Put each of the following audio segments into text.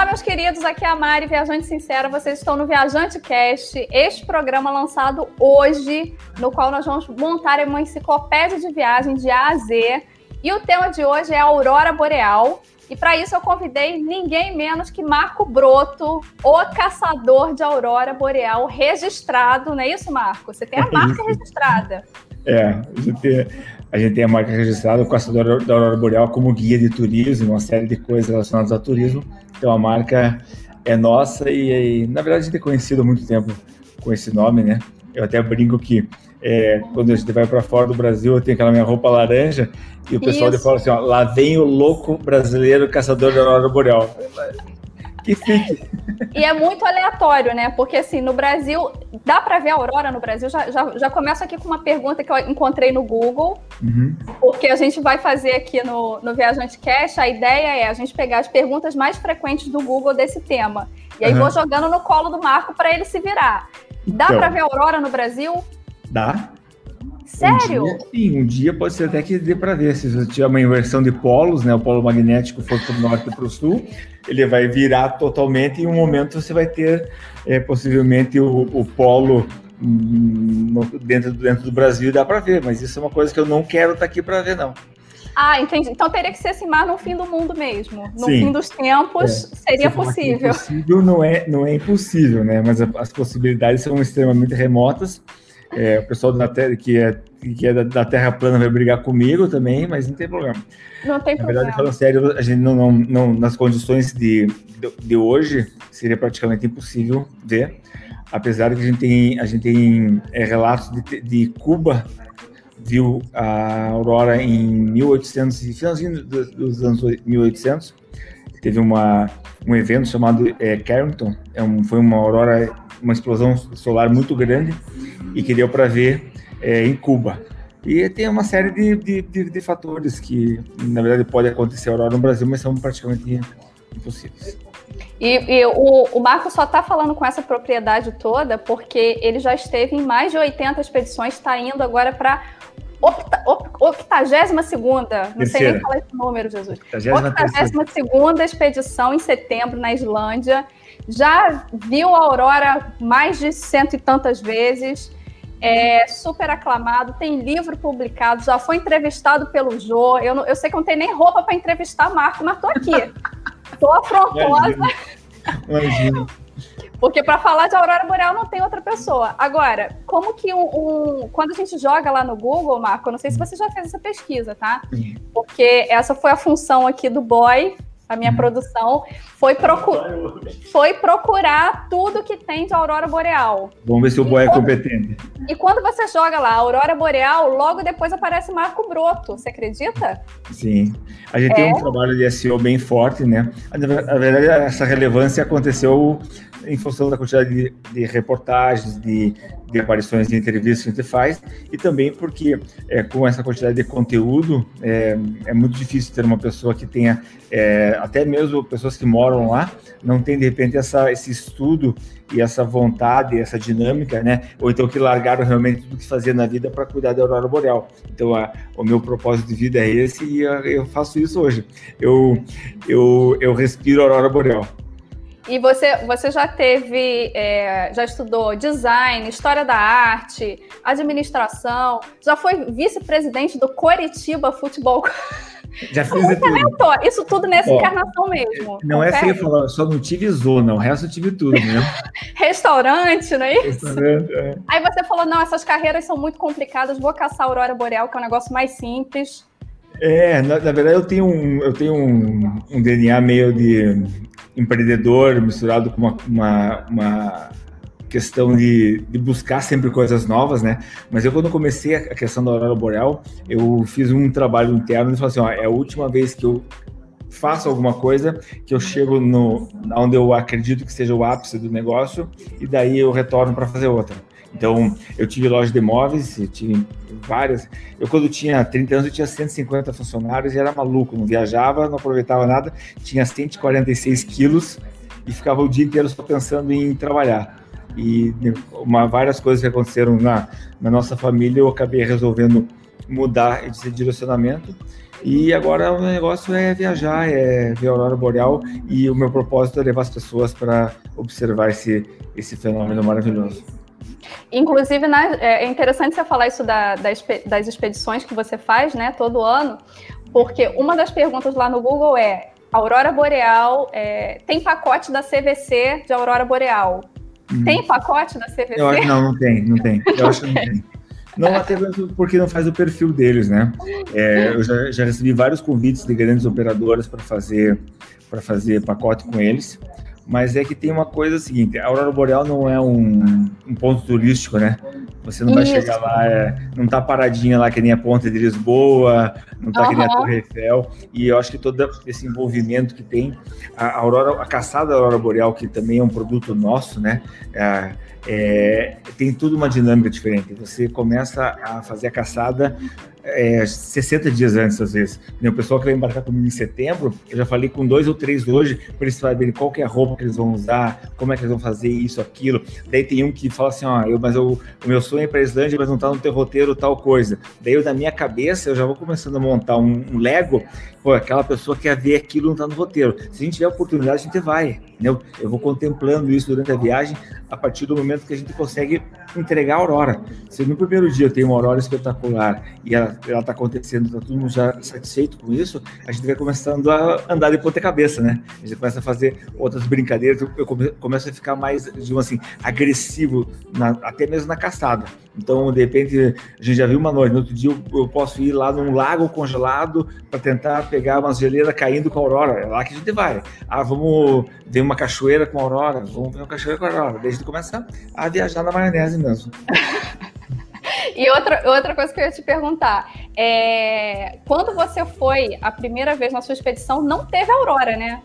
Olá, meus queridos, aqui é a Mari, Viajante Sincera. Vocês estão no Viajante Cast, este programa lançado hoje, no qual nós vamos montar uma enciclopédia de viagem de A a Z. E o tema de hoje é a Aurora Boreal. E para isso eu convidei ninguém menos que Marco Broto, o caçador de Aurora Boreal registrado, não é isso, Marco? Você tem a marca registrada. É, a gente, tem, a gente tem a marca registrada, o caçador da Aurora Boreal como guia de turismo, uma série de coisas relacionadas ao turismo. Então a marca é nossa e, e, na verdade a gente é conhecido há muito tempo com esse nome, né? Eu até brinco que é, quando a gente vai para fora do Brasil, eu tenho aquela minha roupa laranja e o pessoal fala assim: ó, lá vem o louco brasileiro caçador da Aurora Boreal. Que fique. E é muito aleatório, né? Porque assim, no Brasil, dá para ver a aurora no Brasil? Já, já, já começo aqui com uma pergunta que eu encontrei no Google, uhum. porque a gente vai fazer aqui no, no Viajante Cash. A ideia é a gente pegar as perguntas mais frequentes do Google desse tema. E aí uhum. vou jogando no colo do Marco para ele se virar. Dá então, para ver a aurora no Brasil? Dá. Sério? Um dia, sim, um dia pode ser até que dê para ver. Se você tiver uma inversão de polos, né? O polo magnético for para o norte e para o sul, ele vai virar totalmente e em um momento você vai ter é, possivelmente o, o polo hum, no, dentro, dentro do Brasil e dá para ver, mas isso é uma coisa que eu não quero estar tá aqui para ver, não. Ah, entendi. Então teria que ser assim, mais no fim do mundo mesmo. No Sim. fim dos tempos, é. seria possível. É possível não é, não é impossível, né? Mas as possibilidades são extremamente remotas. É, o pessoal da terra, que é, que é da, da, Terra plana vai brigar comigo também, mas não tem problema. Não tem Na problema. verdade, falando sério, a gente não, não, não, nas condições de, de, de, hoje, seria praticamente impossível ver. Apesar que a gente tem, a gente tem é, relatos de, de Cuba viu a aurora em 1800, finalzinho dos anos 1800. Teve uma, um evento chamado é, Carrington, é um, foi uma aurora, uma explosão solar muito grande e que deu para ver é, em Cuba. E tem uma série de, de, de, de, fatores que, na verdade, pode acontecer aurora no Brasil, mas são praticamente impossíveis. E, e o, o Marco só está falando com essa propriedade toda porque ele já esteve em mais de 80 expedições, está indo agora para 82 segunda, não sei nem falar esse número, Jesus. 82 segunda expedição em setembro na Islândia. Já viu a aurora mais de cento e tantas vezes é super aclamado, tem livro publicado, já foi entrevistado pelo Jô. Eu, não, eu sei que não tem nem roupa para entrevistar Marco, mas tô aqui. tô afrontosa. Imagina. Porque para falar de aurora boreal não tem outra pessoa. Agora, como que um, um, quando a gente joga lá no Google, Marco, eu não sei se você já fez essa pesquisa, tá? Porque essa foi a função aqui do boy a minha produção, foi, procu foi procurar tudo que tem de aurora boreal. Vamos ver se o boy é competente. E quando você joga lá aurora boreal, logo depois aparece Marco Broto, você acredita? Sim. A gente é. tem um trabalho de SEO bem forte, né? Na verdade, essa relevância aconteceu em função da quantidade de, de reportagens, de, de, aparições de entrevistas que a gente faz, e também porque é, com essa quantidade de conteúdo é, é muito difícil ter uma pessoa que tenha, é, até mesmo pessoas que moram lá, não tem de repente essa, esse estudo e essa vontade, essa dinâmica, né? Ou então que largaram realmente tudo que fazia na vida para cuidar da aurora boreal. Então, a, o meu propósito de vida é esse e eu, eu faço isso hoje. Eu, eu, eu respiro a aurora boreal. E você, você já teve, é, já estudou design, história da arte, administração, já foi vice-presidente do Coritiba Futebol Já fiz tudo. Isso tudo nessa Ó, encarnação mesmo. Não é feio falar, só não tive zona, o resto eu tive tudo mesmo. Restaurante, não é isso? É. Aí você falou, não, essas carreiras são muito complicadas, vou caçar a Aurora Boreal, que é um negócio mais simples. É, na, na verdade eu tenho um, eu tenho um, um DNA meio de empreendedor misturado com uma, uma, uma questão de, de, buscar sempre coisas novas, né? Mas eu, quando comecei a questão da Aurora Boreal, eu fiz um trabalho interno e falei assim: ó, é a última vez que eu faço alguma coisa que eu chego no onde eu acredito que seja o ápice do negócio e daí eu retorno para fazer outra. Então, eu tive loja de imóveis, eu tive várias. Eu, quando tinha 30 anos, eu tinha 150 funcionários e era maluco, não viajava, não aproveitava nada, tinha 146 quilos e ficava o dia inteiro só pensando em trabalhar. E uma, várias coisas que aconteceram na, na nossa família, eu acabei resolvendo mudar esse direcionamento. E agora o negócio é viajar, é ver a aurora boreal e o meu propósito é levar as pessoas para observar esse, esse fenômeno maravilhoso. Inclusive, né, é interessante você falar isso da, das expedições que você faz, né, todo ano, porque uma das perguntas lá no Google é Aurora Boreal, é, tem pacote da CVC de Aurora Boreal? Hum. Tem pacote da CVC? Eu, não, não tem, não tem. Eu acho que não tem. Não até porque não faz o perfil deles, né? É, eu já, já, recebi vários convites de grandes operadoras para fazer para fazer pacote com eles, mas é que tem uma coisa seguinte: a Aurora Boreal não é um, um ponto turístico, né? Você não vai chegar lá, é, não tá paradinha lá que nem a Ponte de Lisboa, não tá uhum. que nem a Torre Eiffel. E eu acho que todo esse envolvimento que tem, a Aurora, a caçada da Aurora Boreal, que também é um produto nosso, né? É, é, tem tudo uma dinâmica diferente. Você começa a fazer a caçada é, 60 dias antes, às vezes. O pessoal que vai embarcar comigo em setembro, eu já falei com dois ou três hoje, para eles saberem qual é a roupa que eles vão usar, como é que eles vão fazer isso, aquilo. Daí tem um que fala assim, ó, eu, mas eu, o meu sonho é ir para Islândia, mas não tá no teu roteiro tal coisa. Daí eu, na minha cabeça, eu já vou começando a montar um, um Lego, pô, aquela pessoa quer ver aquilo, não tá no roteiro. Se a gente tiver oportunidade, a gente vai, entendeu? Eu vou contemplando isso durante a viagem, a partir do momento que a gente consegue entregar a aurora. Se no primeiro dia eu tenho uma aurora espetacular e ela ela está acontecendo, está todo mundo já satisfeito com isso, a gente vai começando a andar de ponta cabeça, né? A gente começa a fazer outras brincadeiras, eu começo a ficar mais, digamos assim, agressivo, na, até mesmo na caçada. Então, de repente, a gente já viu uma noite, no outro dia eu, eu posso ir lá num lago congelado para tentar pegar umas geleiras caindo com a aurora. É lá que a gente vai. Ah, vamos ver uma cachoeira com a aurora, vamos ver uma cachoeira com a aurora. Daí a gente começa a viajar na maionese mesmo. E outra, outra coisa que eu ia te perguntar, é, quando você foi a primeira vez na sua expedição, não teve aurora, né?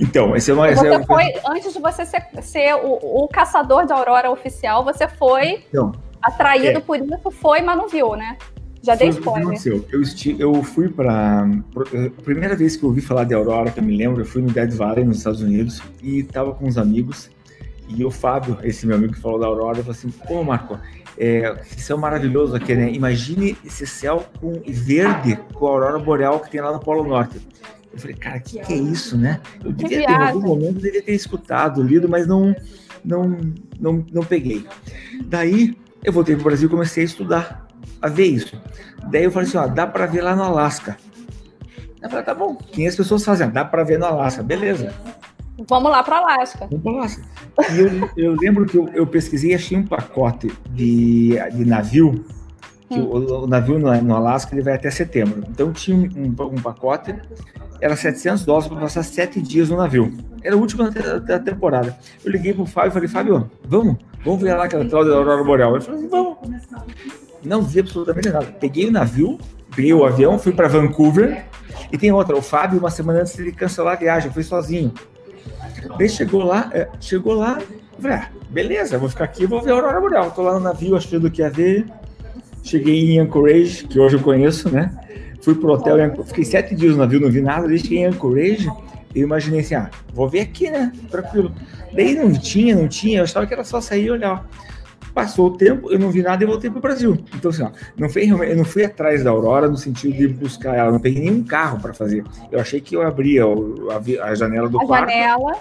Então, esse é uma. Você é... foi, antes de você ser, ser o, o, caçador de aurora oficial, você foi então, atraído é. por isso, foi, mas não viu, né? Já dei spoiler. Eu, esti... eu fui para. A primeira vez que eu ouvi falar de aurora, que eu me lembro, eu fui no Dead Valley, nos Estados Unidos, e tava com uns amigos. E o Fábio, esse meu amigo que falou da aurora, falou assim: pô, Marco, é, esse céu maravilhoso aqui, né? Imagine esse céu com verde com a aurora boreal que tem lá no Polo Norte. Eu falei, cara, o que, que, é isso, né? Eu devia ter, em algum momento, devia ter escutado, lido, mas não, não, não, não peguei. Daí, eu voltei para o Brasil e comecei a estudar, a ver isso. Daí eu falei assim, ó, dá para ver lá no Alasca. Eu falei, tá bom, 500 pessoas fazem, dá para ver no Alasca, beleza. Vamos lá para Alasca. Vamos para Alasca. E eu, eu, lembro que eu, eu, pesquisei e achei um pacote de, de navio, que hum. o, o, navio no, no Alasca ele vai até setembro. Então tinha um, um, pacote, era 700 dólares para passar sete dias no navio. Era o último da, da temporada. Eu liguei pro Fábio e falei, Fábio, vamos, vamos ver lá aquela tal da Aurora Boreal. Ele falou assim, vamos. Não vi absolutamente nada. Peguei o navio, peguei o avião, fui para Vancouver. E tem outra, o Fábio, uma semana antes de cancelar a viagem, foi sozinho. Daí chegou lá, é, chegou lá, falei, ah, beleza, vou ficar aqui, vou ver a Aurora Boreal. Tô lá no navio achando que ia ver. Cheguei em Anchorage, que hoje eu conheço, né? Fui pro hotel, fiquei sete dias no navio, não vi nada. Daí cheguei em Anchorage, eu imaginei assim, ah, vou ver aqui, né? Tranquilo. Daí não tinha, não tinha, eu achava que era só sair e olhar. Passou o tempo, eu não vi nada e voltei para o Brasil. Então, assim, ó, não foi, eu não fui atrás da Aurora no sentido de buscar ela, não peguei nenhum carro para fazer. Eu achei que eu abria a, a janela do a quarto. Janela.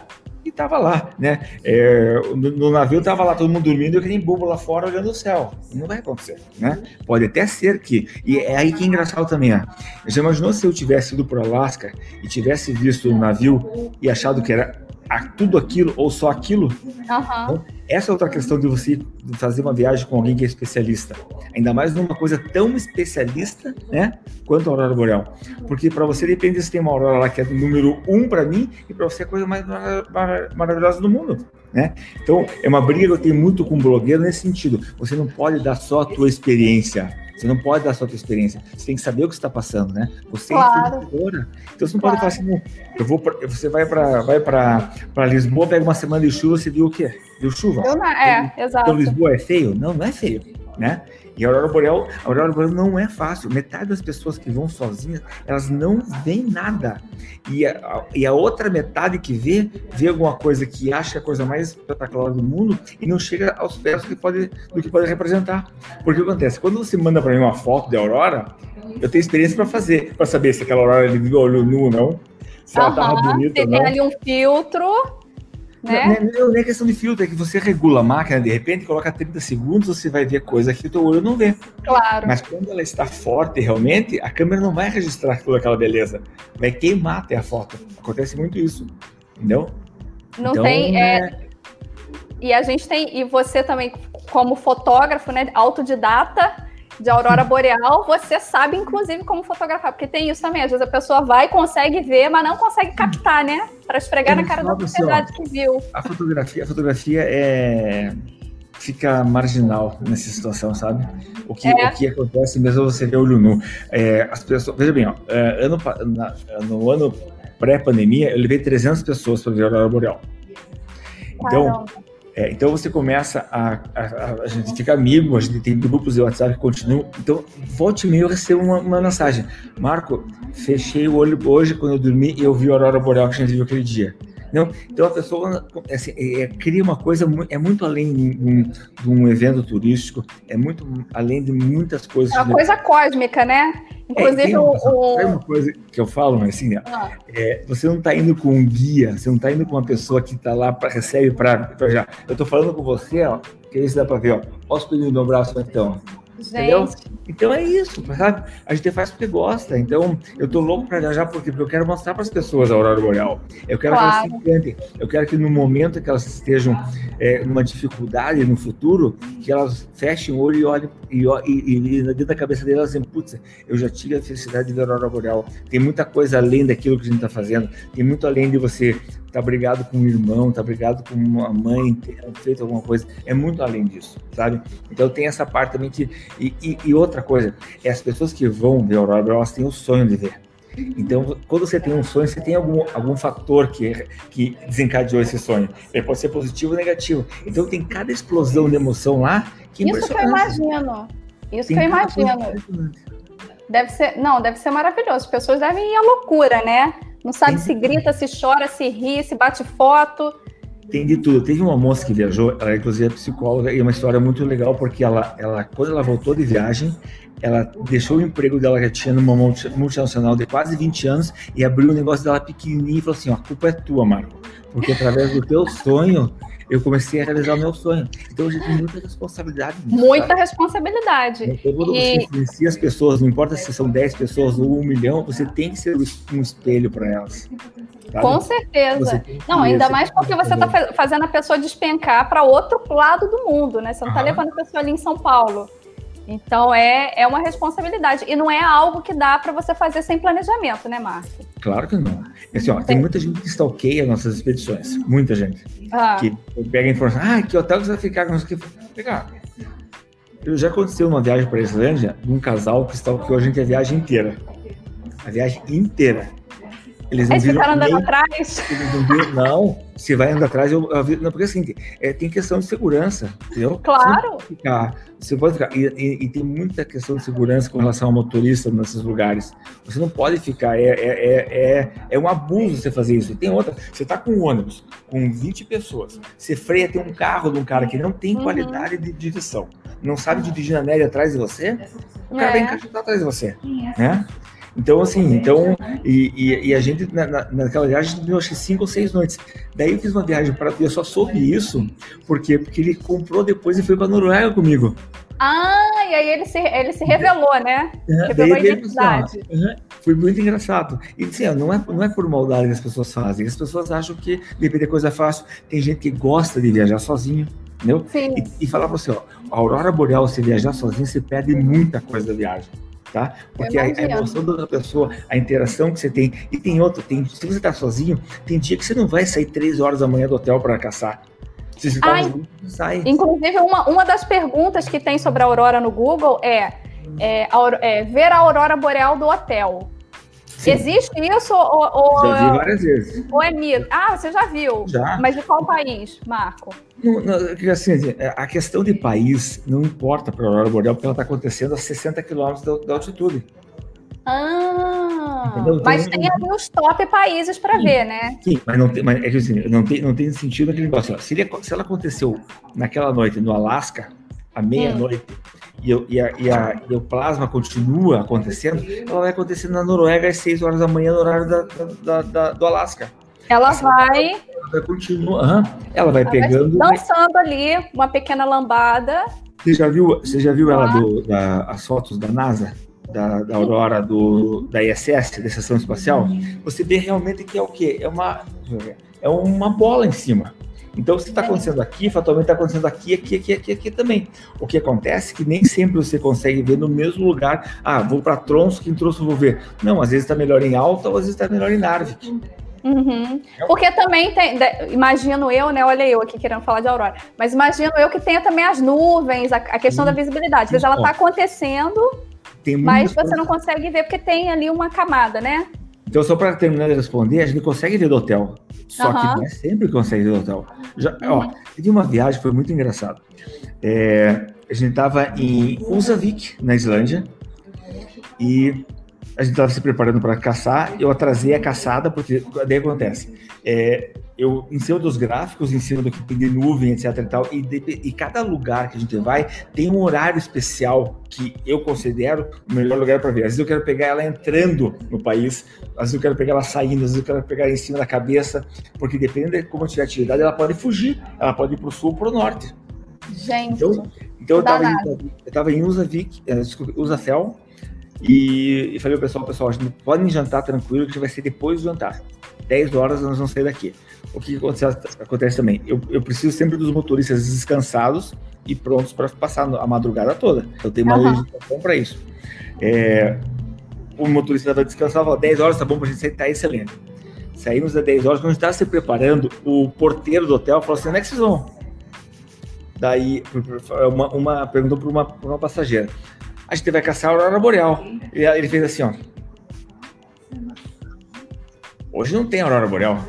E tava lá, né? É, no, no, navio tava lá todo mundo dormindo, eu que nem bobo lá fora olhando o céu. Não vai acontecer, né? Pode até ser que. E é aí que é engraçado também, ó. Já imaginou se eu tivesse ido para Alasca e tivesse visto o navio e achado que era tudo aquilo ou só aquilo? Uhum. Então, essa é outra questão de você fazer uma viagem com alguém que é especialista. Ainda mais numa coisa tão especialista, né? Quanto a aurora boreal. Porque para você depende se tem uma aurora lá que é número um para mim e para você é a coisa mais mar mar maravilhosa do mundo, né? Então, é uma briga que eu tenho muito com blogueiro nesse sentido. Você não pode dar só a tua experiência. Você não pode dar só a tua experiência. Você tem que saber o que está passando, né? Você é claro. é influenciadora. Então você não claro. pode falar assim, eu vou pra, você vai para vai para Lisboa, pega uma semana de chuva, você viu o quê? Viu chuva? Não, é, então, exato. Então Lisboa é feio? Não, não é feio. né? E a aurora boreal, a aurora boreal não é fácil. Metade das pessoas que vão sozinhas, elas não veem nada. E a, e a outra metade que vê, vê alguma coisa que acha a coisa mais espetacular do mundo e não chega aos pés do que pode, do que pode representar. Porque o que acontece? Quando você manda para mim uma foto de aurora, eu tenho experiência para fazer, para saber se aquela aurora ele viu olho nu ou não. Se ela estava bonita ou não. Tem ali um filtro né? Não, é questão de filtro, é que você regula a máquina, de repente, coloca 30 segundos, você vai ver coisa que o teu olho não vê. Claro. Mas quando ela está forte, realmente, a câmera não vai registrar toda aquela beleza. Vai queimar até a foto. Acontece muito isso. Entendeu? Não então, tem. É... É... E a gente tem. E você também, como fotógrafo, né? Autodidata de aurora boreal, você sabe, inclusive, como fotografar, porque tem isso também. Às vezes a pessoa vai, consegue ver, mas não consegue captar, né? Para esfregar na cara da sociedade que viu. A fotografia, a fotografia é fica marginal nessa situação, sabe? O que, é. o que acontece mesmo você vê olho nu. É, as pessoas, veja bem, ó, é, ano, na, no ano pré-pandemia, eu levei 300 pessoas para ver a aurora boreal. Então, Caramba é, então você começa a, a, a, gente fica amigo, a gente tem grupos de WhatsApp que continuam. Então, volte e eu recebo uma, uma, mensagem. Marco, fechei o olho hoje quando eu dormi e eu vi a aurora boreal que a gente viu aquele dia. Não, então a pessoa assim, é, cria uma coisa, é muito além de um, de um, evento turístico, é muito além de muitas coisas. É uma coisa cósmica, né? Inclusive, é, o, uma coisa que eu falo, mas assim, ah. é, você não está indo com um guia, você não está indo com uma pessoa que está lá, para recebe para já. Eu estou falando com você, ó, que aí dá para ver, ó. Posso pedir o meu braço então? Entendeu? Então é isso, sabe? A gente faz porque gosta. Então, eu tô louco para viajar porque, porque eu quero mostrar para as pessoas a aurora boreal. Eu quero claro. que elas se encantem. Eu quero que no momento que elas estejam é, numa dificuldade no futuro, que elas fechem o olho e olhem e, e, e dentro da cabeça delas assim, putz, eu já tive a felicidade de ver a aurora boreal. Tem muita coisa além daquilo que a gente está fazendo. Tem muito além de você tá brigado com um irmão, tá brigado com uma mãe, ter feito alguma coisa, é muito além disso, sabe? Então tem essa parte também que. E, e, e outra coisa, é as pessoas que vão ver a Aurora, elas têm o sonho de ver. Então, quando você tem um sonho, você tem algum, algum fator que, que desencadeou esse sonho. Ele pode ser positivo ou negativo. Então, tem cada explosão de emoção lá que Isso que eu imagino. Isso tem que eu imagino. Deve ser, não, deve ser maravilhoso. As pessoas devem ir à loucura, né? Não sabe se grita, se chora, se ri, se bate foto. Tem de tudo. Teve uma moça que viajou, ela inclusive é psicóloga, e é uma história muito legal, porque ela, ela, quando ela voltou de viagem, ela deixou o emprego dela que tinha numa multinacional de quase 20 anos e abriu o negócio dela pequenininho e falou assim, ó, a culpa é tua, Marco, porque através do teu sonho eu comecei a realizar o meu sonho. Então hoje tem muita responsabilidade. Nisso, muita sabe? responsabilidade. Então, quando e... você influencia as pessoas, não importa se são 10 pessoas ou um milhão, você tem que ser um espelho para elas. Sabe? Com certeza. Não, ainda mais porque você está fazendo a pessoa despencar para outro lado do mundo, né? Você não está levando a pessoa ali em São Paulo. Então é, é uma responsabilidade. E não é algo que dá para você fazer sem planejamento, né, Márcio? Claro que não. Assim, ó, tem muita gente que stalkeia nossas expedições. Muita gente. Ah. Que pega a informação, ah, que hotel que você vai ficar? Não sei o que. Pegar. Eu já aconteceu uma viagem para a Islândia de um casal que stalkeou a gente a viagem inteira. A viagem inteira. Eles não Eles ficaram andando nem, atrás? Não, viram, não, se vai andando atrás, eu, eu, não, porque assim, é, tem questão de segurança, entendeu? Claro. Você, ficar, você pode ficar, e, e, e, tem muita questão de segurança com relação ao motorista nesses lugares. Você não pode ficar, é, é, é, é, é um abuso você fazer isso. E tem outra, você está com um ônibus com 20 pessoas, você freia, tem um carro de um cara que não tem uhum. qualidade de direção, não sabe dirigir na média atrás de você, o cara é. vai encaixotar atrás de você, né? Então, assim, então, e, e, e a gente, na, naquela viagem, a gente deu acho que cinco ou seis noites. Daí eu fiz uma viagem para eu só soube isso, porque porque ele comprou depois e foi para Noruega comigo. Ah, e aí ele se, ele se revelou, né? É, revelou a identidade. Uhum, foi muito engraçado. E assim, não é, não é por maldade que as pessoas fazem. As pessoas acham que depender de coisa fácil. Tem gente que gosta de viajar sozinho, entendeu? Sim. E, e falar para você, ó, a aurora boreal, se viajar sozinho, você perde muita coisa da viagem tá? Porque a, a, emoção da outra pessoa, a interação que você tem. E tem outro, tem, se você tá sozinho, tem dia que você não vai sair três horas da manhã do hotel para caçar. Se você tá ah, sai. Inclusive, uma, uma das perguntas que tem sobre a aurora no Google é, é, é ver a aurora boreal do hotel. Sim. Existe isso ou, ou, Já vi várias vezes. Ou é mito? Ah, você já viu? Já. Mas de qual país, Marco? Não, não, assim, a questão de país não importa para a Aurora Boreal, porque ela está acontecendo a 60 quilômetros da, da altitude. Ah, então, mas tem ali os top países para ver, né? Sim, mas não tem, mas é que assim, não tem, não tem sentido aquele negócio. Se, ele, se ela aconteceu naquela noite no Alasca, à meia-noite, hum e, e, a, e, a, e, o plasma continua acontecendo, ela vai acontecer na Noruega às 6 horas da manhã, no horário da, da, da do Alasca. Ela vai. Ela vai continuar. Ela vai ela pegando. Vai dançando ali, uma pequena lambada. Você já viu, você já viu ela do, da, as fotos da NASA? Da, da aurora do, da ISS, da Estação Espacial? Você vê realmente que é o quê? É uma, é uma bola em cima. Então, se está acontecendo aqui, fatalmente está acontecendo aqui, aqui, aqui, aqui, aqui também. O que acontece é que nem sempre você consegue ver no mesmo lugar. Ah, vou para Tronso, que em Tronso vou ver. Não, às vezes está melhor em Alta, ou às vezes está melhor em Narvik. Uhum. Porque também tem, imagino eu, né? Olha eu aqui querendo falar de Aurora, mas imagino eu que tenha também as nuvens, a, a questão da visibilidade. Às vezes ela está acontecendo, mas você não consegue ver porque tem ali uma camada, né? Então, só para terminar de responder, a gente consegue ver do hotel. Só uhum. que não é sempre que consegue ver do hotel. Já, uhum. ó, teve uma viagem que foi muito engraçado. É, a gente estava em Usavik, na Islândia, e a gente estava se preparando para caçar. Eu atrasei a caçada, porque daí acontece. É, eu em cima dos gráficos, em cima do que tem de nuvem, etc e tal, e, de, e cada lugar que a gente vai tem um horário especial que eu considero o melhor lugar para ver. Às vezes eu quero pegar ela entrando no país, às vezes eu quero pegar ela saindo, às vezes eu quero pegar ela em cima da cabeça, porque dependendo de como tiver atividade, ela pode fugir, ela pode ir para o sul ou para o norte. Gente, então, então eu estava em, eu tava em Usavik, uh, desculpa, Usafel, e, e falei ao pessoal, pessoal, a gente pode jantar tranquilo, que vai ser depois do jantar. 10 horas nós vamos sair daqui. O que acontece, acontece também? Eu, eu, preciso sempre dos motoristas descansados e prontos para passar a madrugada toda. Eu tenho uma uhum. legislação para isso. É, o motorista estava descansado, falou, 10 horas tá bom para a gente sair, tá excelente. Saímos às 10 horas, quando a gente estava se preparando, o porteiro do hotel falou assim, onde é que vocês vão? Daí, uma, uma perguntou para uma, uma passageira, a gente vai caçar a aurora boreal. E ele fez assim, ó. Hoje não tem aurora boreal.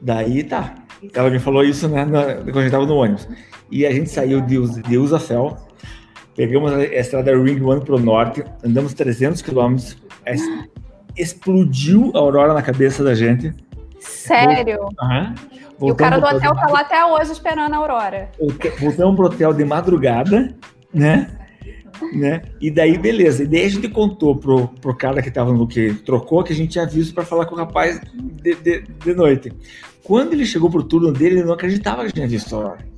Daí tá. Ela me falou isso né, na, quando a gente tava no ônibus. E a gente saiu de, de Usafel, pegamos a estrada Ring One pro norte, andamos 300 quilômetros, explodiu a aurora na cabeça da gente. Sério? Uhum. E o cara do hotel tá lá até hoje esperando a aurora. Voltamos pro hotel de madrugada, né? né? E daí, beleza. E daí a gente contou pro, pro cara que tava no que trocou que a gente tinha visto para falar com o rapaz de, de, de, noite. Quando ele chegou pro turno dele, ele não acreditava que tinha visto a hora.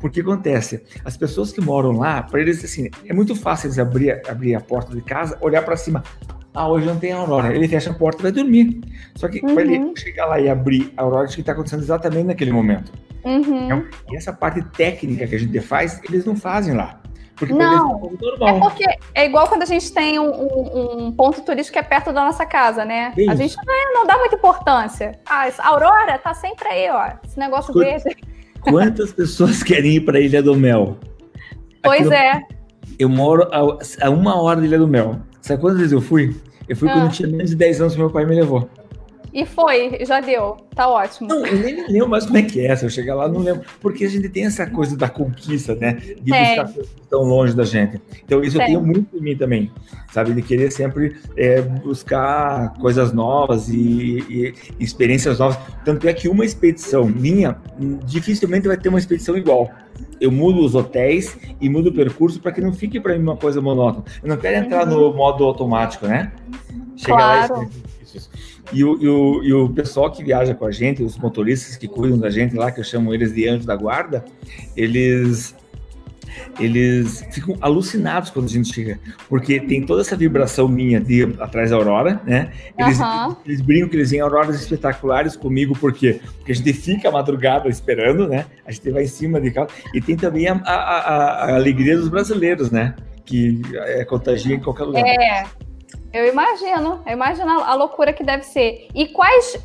Porque acontece, as pessoas que moram lá, para eles, assim, é muito fácil eles abrir, abrir a porta de casa, olhar para cima. Ah, hoje não tem aurora. Ele fecha a porta e vai dormir. Só que uhum. para ele chegar lá e abrir a aurora, acho que está acontecendo exatamente naquele momento. Uhum. Então, essa parte técnica que a gente faz, eles não fazem lá. Porque não, é porque é igual quando a gente tem um, um, um, ponto turístico que é perto da nossa casa, né? Isso. A gente não, é, não, dá muita importância. Ah, a Aurora tá sempre aí, ó. Esse negócio verde. Quantas pessoas querem ir para Ilha do Mel? Pois no... é. Eu moro a, a, uma hora da Ilha do Mel. Sabe quantas vezes eu fui? Eu fui ah. quando eu tinha menos de 10 anos que meu pai me levou. E foi, já deu. Tá ótimo. Não, eu nem lembro mais como é que é. Se eu chegar lá, não lembro. Porque a gente tem essa coisa da conquista, né? De é. buscar coisas tão longe da gente. Então, isso eu tenho muito em mim também. Sabe? De querer sempre é, buscar coisas novas e, e, experiências novas. Tanto é que uma expedição minha, dificilmente vai ter uma expedição igual eu mudo os hotéis e mudo o percurso para que não fique para mim uma coisa monótona. Eu não quero entrar uhum. no modo automático, né? Chegar claro. lá e e o, e, o, e o pessoal que viaja com a gente, os motoristas que cuidam da gente lá, que eu chamo eles de anjos da guarda, eles eles ficam alucinados quando a gente chega, porque tem toda essa vibração minha de atrás da aurora, né? Eles, uhum. eles brincam que eles têm auroras espetaculares comigo, por quê? Porque a gente fica a madrugada esperando, né? A gente vai em cima de carro, e tem também a, a, a, a alegria dos brasileiros, né? Que é, contagia em qualquer lugar. É, eu imagino, eu imagino a loucura que deve ser. E quais,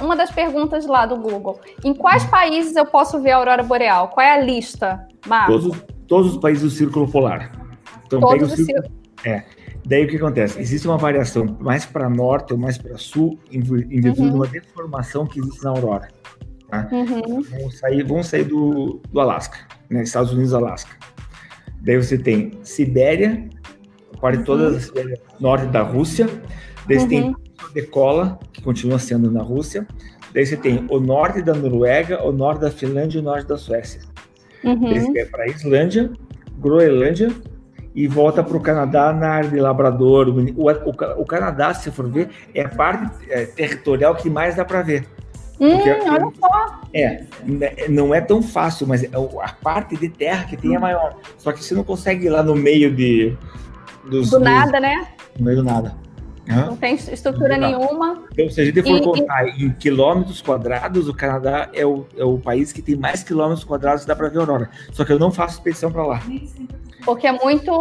uma das perguntas lá do Google, em quais países eu posso ver a aurora boreal? Qual é a lista, Marcos? Todos, todos os países do Círculo Polar. Então, todos o círculo, É, Daí o que acontece? Existe uma variação mais para norte ou mais para sul em, em virtude uhum. de uma deformação que existe na aurora. Tá? Uhum. Vamos sair, sair do, do Alasca, né? Estados Unidos, Alasca. Daí você tem Sibéria, parte uhum. toda a Sibéria norte da Rússia. Daí você tem uhum. Decola, que continua sendo na Rússia. Daí você tem o norte da Noruega, o norte da Finlândia e o norte da Suécia. Uhum. Daí você vai para a Islândia, Groenlândia, e volta para o Canadá na área de Labrador. O, o, o, Canadá, se for ver, é a parte é, territorial que mais dá para ver. Hum, Porque, olha só. É, né, não é tão fácil, mas é a parte de terra que tem é maior. Só que você não consegue ir lá no meio de. Dos, do nada, né? No meio do nada. Não tem estrutura não nenhuma. Então, se a gente for e, contar e... em quilômetros quadrados, o Canadá é o, é o país que tem mais quilômetros quadrados que dá para ver a aurora. Só que eu não faço expedição para lá. Porque é muito,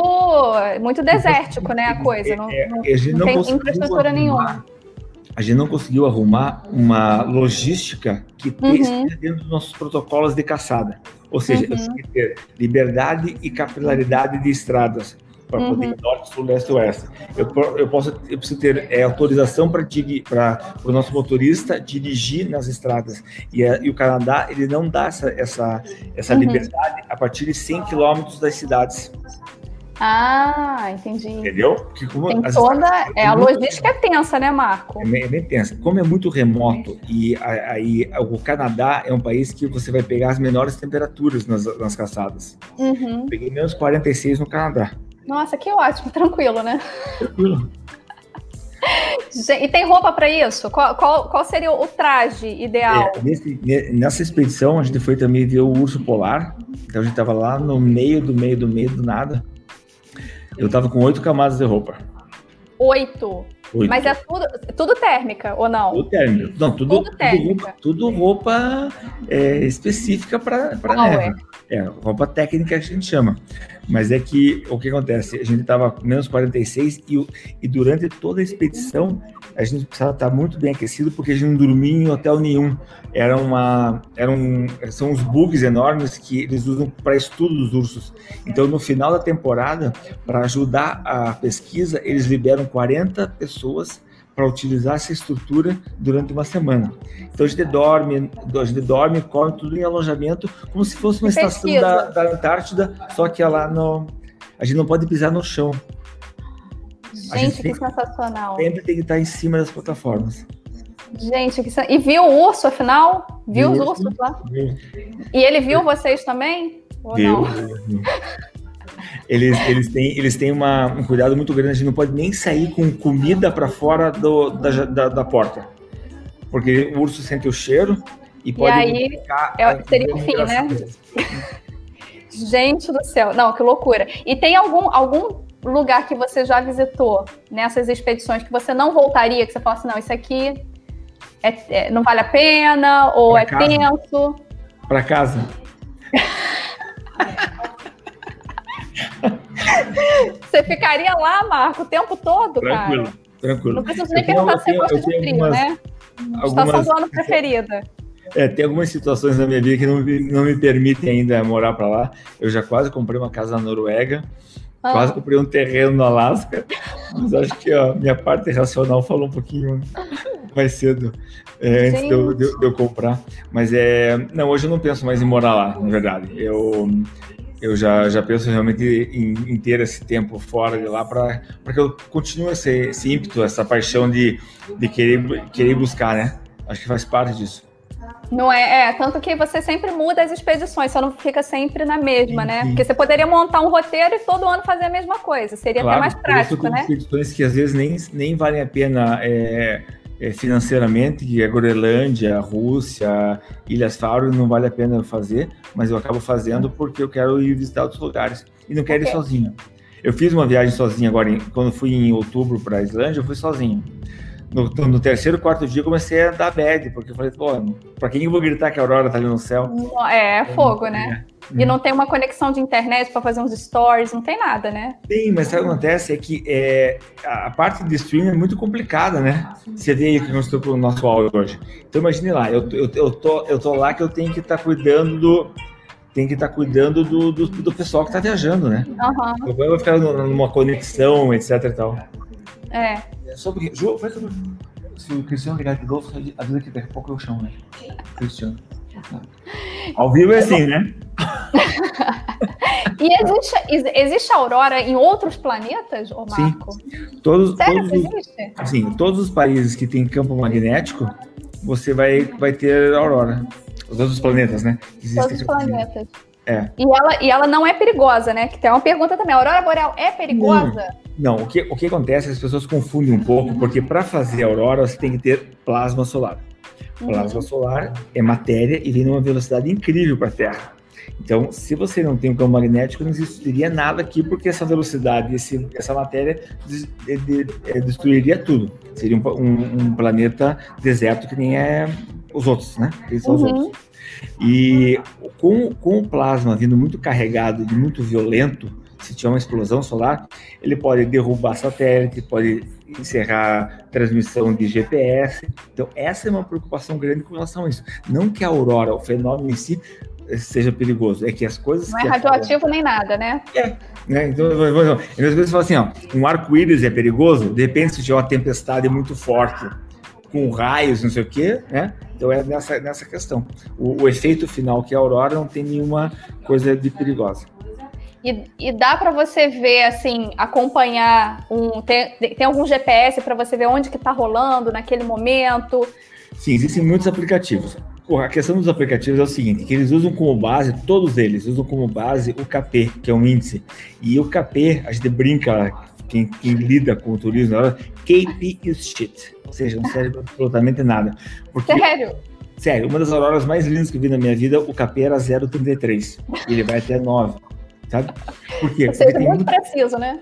muito desértico, né, a coisa. Não, é, não, não tem infraestrutura arrumar, nenhuma. A gente não conseguiu arrumar uma logística que uhum. esteja dentro dos nossos protocolos de caçada. Ou seja, uhum. eu ter liberdade e capilaridade de estradas para uhum. poder ir norte, sul, leste e oeste. Eu, eu, posso, eu preciso ter é, autorização para o nosso motorista dirigir nas estradas. E, é, e, o Canadá, ele não dá essa, essa, essa uhum. liberdade a partir de 100 quilômetros das cidades. Ah, entendi. Entendeu? Porque como Tem toda. É, a logística é tensa, né, Marco? É bem, é bem tensa. Como é muito remoto e aí o Canadá é um país que você vai pegar as menores temperaturas nas, nas caçadas. Uhum. Peguei menos 46 no Canadá. Nossa, que ótimo, tranquilo, né? Tranquilo. E tem roupa para isso? Qual, qual, qual, seria o traje ideal? É, nesse, nessa expedição, a gente foi também ver o urso polar. Então a gente estava lá no meio do meio do meio do nada. Eu estava com oito camadas de roupa. Oito? Oito. Mas é tudo, tudo térmica, ou não? Tudo térmica. Não, tudo, tudo, tudo roupa, tudo roupa é, específica para neve. É, roupa técnica que a gente chama. Mas é que o que acontece? A gente estava menos 46 e, e durante toda a expedição a gente precisava estar muito bem aquecido porque a gente não dormia em hotel nenhum. Era uma, eram, são uns bugs enormes que eles usam para estudo dos ursos. Então, no final da temporada, para ajudar a pesquisa, eles liberam 40 pessoas para utilizar essa estrutura durante uma semana. Então a gente dorme, a gente dorme, come tudo em alojamento, como se fosse uma estação da, da, Antártida, só que lá no, a gente não pode pisar no chão. Gente, que sensacional. Sempre tem que estar em cima das plataformas. Gente, que... e viu o urso afinal? Viu, viu os ursos lá? Viu. E ele viu vocês também? Ou viu, não? Viu eles, eles têm, eles têm uma, um cuidado muito grande. A gente não pode nem sair com comida para fora do, da, da, da, porta. Porque o urso sente o cheiro e pode. E aí é, seria o fim, né? Gente do céu. Não, que loucura. E tem algum, algum lugar que você já visitou nessas expedições que você não voltaria, que você fala assim, não, isso aqui é, é não vale a pena, ou pra é casa. tenso? Para casa. Você ficaria lá, Marco, o tempo todo, tranquilo, cara? Tranquilo, Não preciso nem perguntar se gosta de frio, algumas, né? Algumas, Estação do ano preferida. É, tem algumas situações na minha vida que não, não me permitem ainda morar para lá. Eu já quase comprei uma casa na Noruega, ah. quase comprei um terreno no Alasca, mas acho que a minha parte racional falou um pouquinho mais cedo é, antes de eu, de, de eu, comprar. Mas é, não, hoje eu não penso mais em morar lá, na verdade. Eu eu já, já penso realmente em, em ter esse tempo fora de lá para que eu continue esse, esse ímpeto, essa paixão de, de querer, querer buscar, né? Acho que faz parte disso. Não é, é, tanto que você sempre muda as expedições, só não fica sempre na mesma, sim, né? Sim. Porque você poderia montar um roteiro e todo ano fazer a mesma coisa, seria claro, até mais prático, né? expedições que às vezes nem, nem valem a pena é, financeiramente, que a Groenlândia, a Rússia, Ilhas Faroe, não vale a pena fazer, mas eu acabo fazendo porque eu quero ir visitar outros lugares e não quero okay. ir sozinho. Eu fiz uma viagem sozinho agora, quando fui em outubro para a Islândia, eu fui sozinho. No, no, terceiro, quarto dia, eu comecei a dar bad, porque eu falei, pô, pra quem eu vou gritar que a Aurora tá ali no céu? É, é fogo, né? É. E não tem uma conexão de internet para fazer uns stories, não tem nada, né? Tem, mas o que acontece é que é, a parte de streaming é muito complicada, né? Você vê aí que nós estamos com o nosso áudio hoje. Então imagine lá, eu, eu, eu, tô, eu tô lá que eu tenho que estar tá cuidando do. tem que estar tá cuidando do, do, do, pessoal que está viajando, né? Uhum. Então, vai ficar numa conexão, etc e tal. É. é sobre. Ju, vai sobre. Se o Cristiano ligar de novo, avisa que daqui a pouco eu chamo, né? Cristiano. Ao vivo é assim, né? e existe, existe aurora em outros planetas, ô Marco? Sim. Todos, Sério todos, existe? Sim, todos os países que têm campo magnético, você vai, vai ter aurora. Os outros planetas, né? Existem todos os planetas. É. E ela, e ela não é perigosa, né? Que tem uma pergunta também. A aurora boreal é perigosa? Hum, não, o que, o que acontece é que as pessoas confundem um pouco, porque para fazer aurora você tem que ter plasma solar. Plasma uhum. solar é matéria e vem numa velocidade incrível para a Terra. Então, se você não tem um campo magnético, não existiria nada aqui, porque essa velocidade, esse, essa matéria de, de, de, é, destruiria tudo. Seria um, um, um, planeta deserto que nem é os outros, né? Eles são uhum. os outros. E com, com o plasma vindo muito carregado e muito violento, se tiver uma explosão solar, ele pode derrubar satélite, pode encerrar transmissão de GPS. Então, essa é uma preocupação grande com relação a isso. Não que a aurora, o fenômeno em si, seja perigoso, é que as coisas. Não é radioativo nem nada, né? É. Né? Então, às vezes fala assim: ó, um arco-íris é perigoso, de repente, se tiver uma tempestade muito forte com raios, não sei o quê, né? Então é nessa, nessa questão. O, o efeito final, que é a aurora, não tem nenhuma coisa de perigosa. E, e dá para você ver, assim, acompanhar um. Tem, tem algum GPS para você ver onde que está rolando naquele momento? Sim, existem muitos aplicativos. A questão dos aplicativos é o seguinte, que eles usam como base, todos eles usam como base o KP, que é um índice. E o KP, a gente brinca, quem, quem lida com o turismo, KP is shit. Ou seja, não serve absolutamente nada. Porque, Sério? Sério, uma das auroras mais lindas que eu vi na minha vida, o KP era 0,33. E ele vai até 9. Sabe? Por quê? Ou seja, Porque muito, muito preciso, né?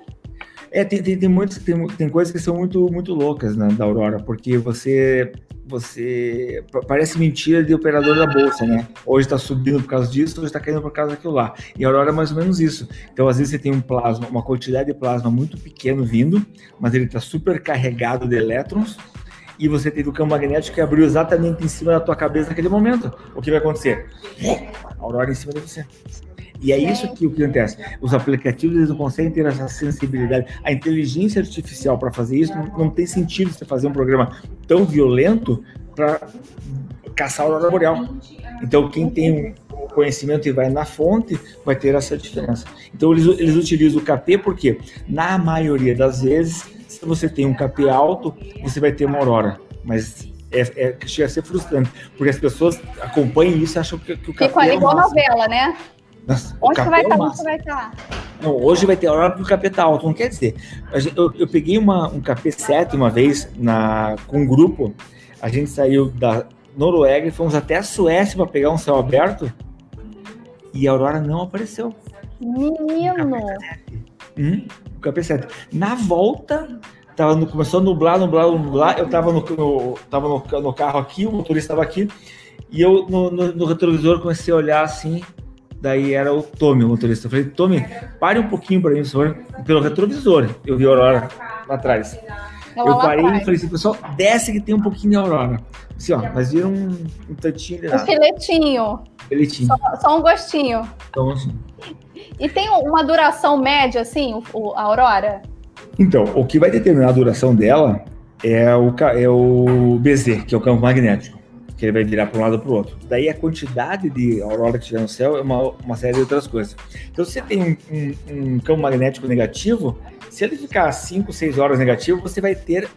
É, tem, tem, tem, muitos, tem, tem coisas que são muito, muito loucas né, da Aurora, porque você, você. Parece mentira de operador da bolsa, né? Hoje está subindo por causa disso, hoje está caindo por causa daquilo lá. E a Aurora é mais ou menos isso. Então, às vezes, você tem um plasma, uma quantidade de plasma muito pequeno vindo, mas ele está super carregado de elétrons, e você teve o campo magnético que abriu exatamente em cima da tua cabeça naquele momento. O que vai acontecer? A aurora em cima de você. E é isso que o que acontece. Os aplicativos eles não conseguem ter essa sensibilidade. A inteligência artificial para fazer isso não, não, tem sentido você fazer um programa tão violento para caçar a aurora boreal. Então quem tem o conhecimento e vai na fonte vai ter essa diferença. Então eles, eles utilizam o KP porque na maioria das vezes se você tem um KP alto você vai ter uma aurora, mas é, é, chega a ser frustrante, porque as pessoas acompanham isso e acham que, que o KP Fica é igual novela, né? Nossa, Onde vai estar? Onde vai estar? Não, hoje vai ter hora pro capeta alto, não quer dizer. Eu, eu peguei uma, um KP7 uma vez na, com um grupo, a gente saiu da Noruega e fomos até a Suécia para pegar um céu aberto e a aurora não apareceu. Menino! Hum, o KP7. Na volta, tava no, começou a nublar, nublar, nublar. Eu tava no, no, tava no, no carro aqui, o motorista estava aqui, e eu no, no retrovisor comecei a olhar assim, Daí era o Tommy, o motorista. Eu falei, Tommy, pare um pouquinho para mim, por favor. Pelo retrovisor, eu vi a Aurora lá atrás. Eu parei e falei assim, pessoal, desce que tem um pouquinho de Aurora. Assim, ó, mas viram um, um tantinho. Um filetinho. Filetinho. Só, só um gostinho. Um gostinho. E tem uma duração média, assim, o, o, a Aurora? Então, o que vai determinar a duração dela é o, é o BZ, que é o campo magnético que ele vai virar para um lado ou para o outro. Daí a quantidade de aurora que tiver no céu é uma, uma série de outras coisas. Então, se você tem um, um, um campo magnético negativo, se ele ficar 5, 6 horas negativo, você vai ter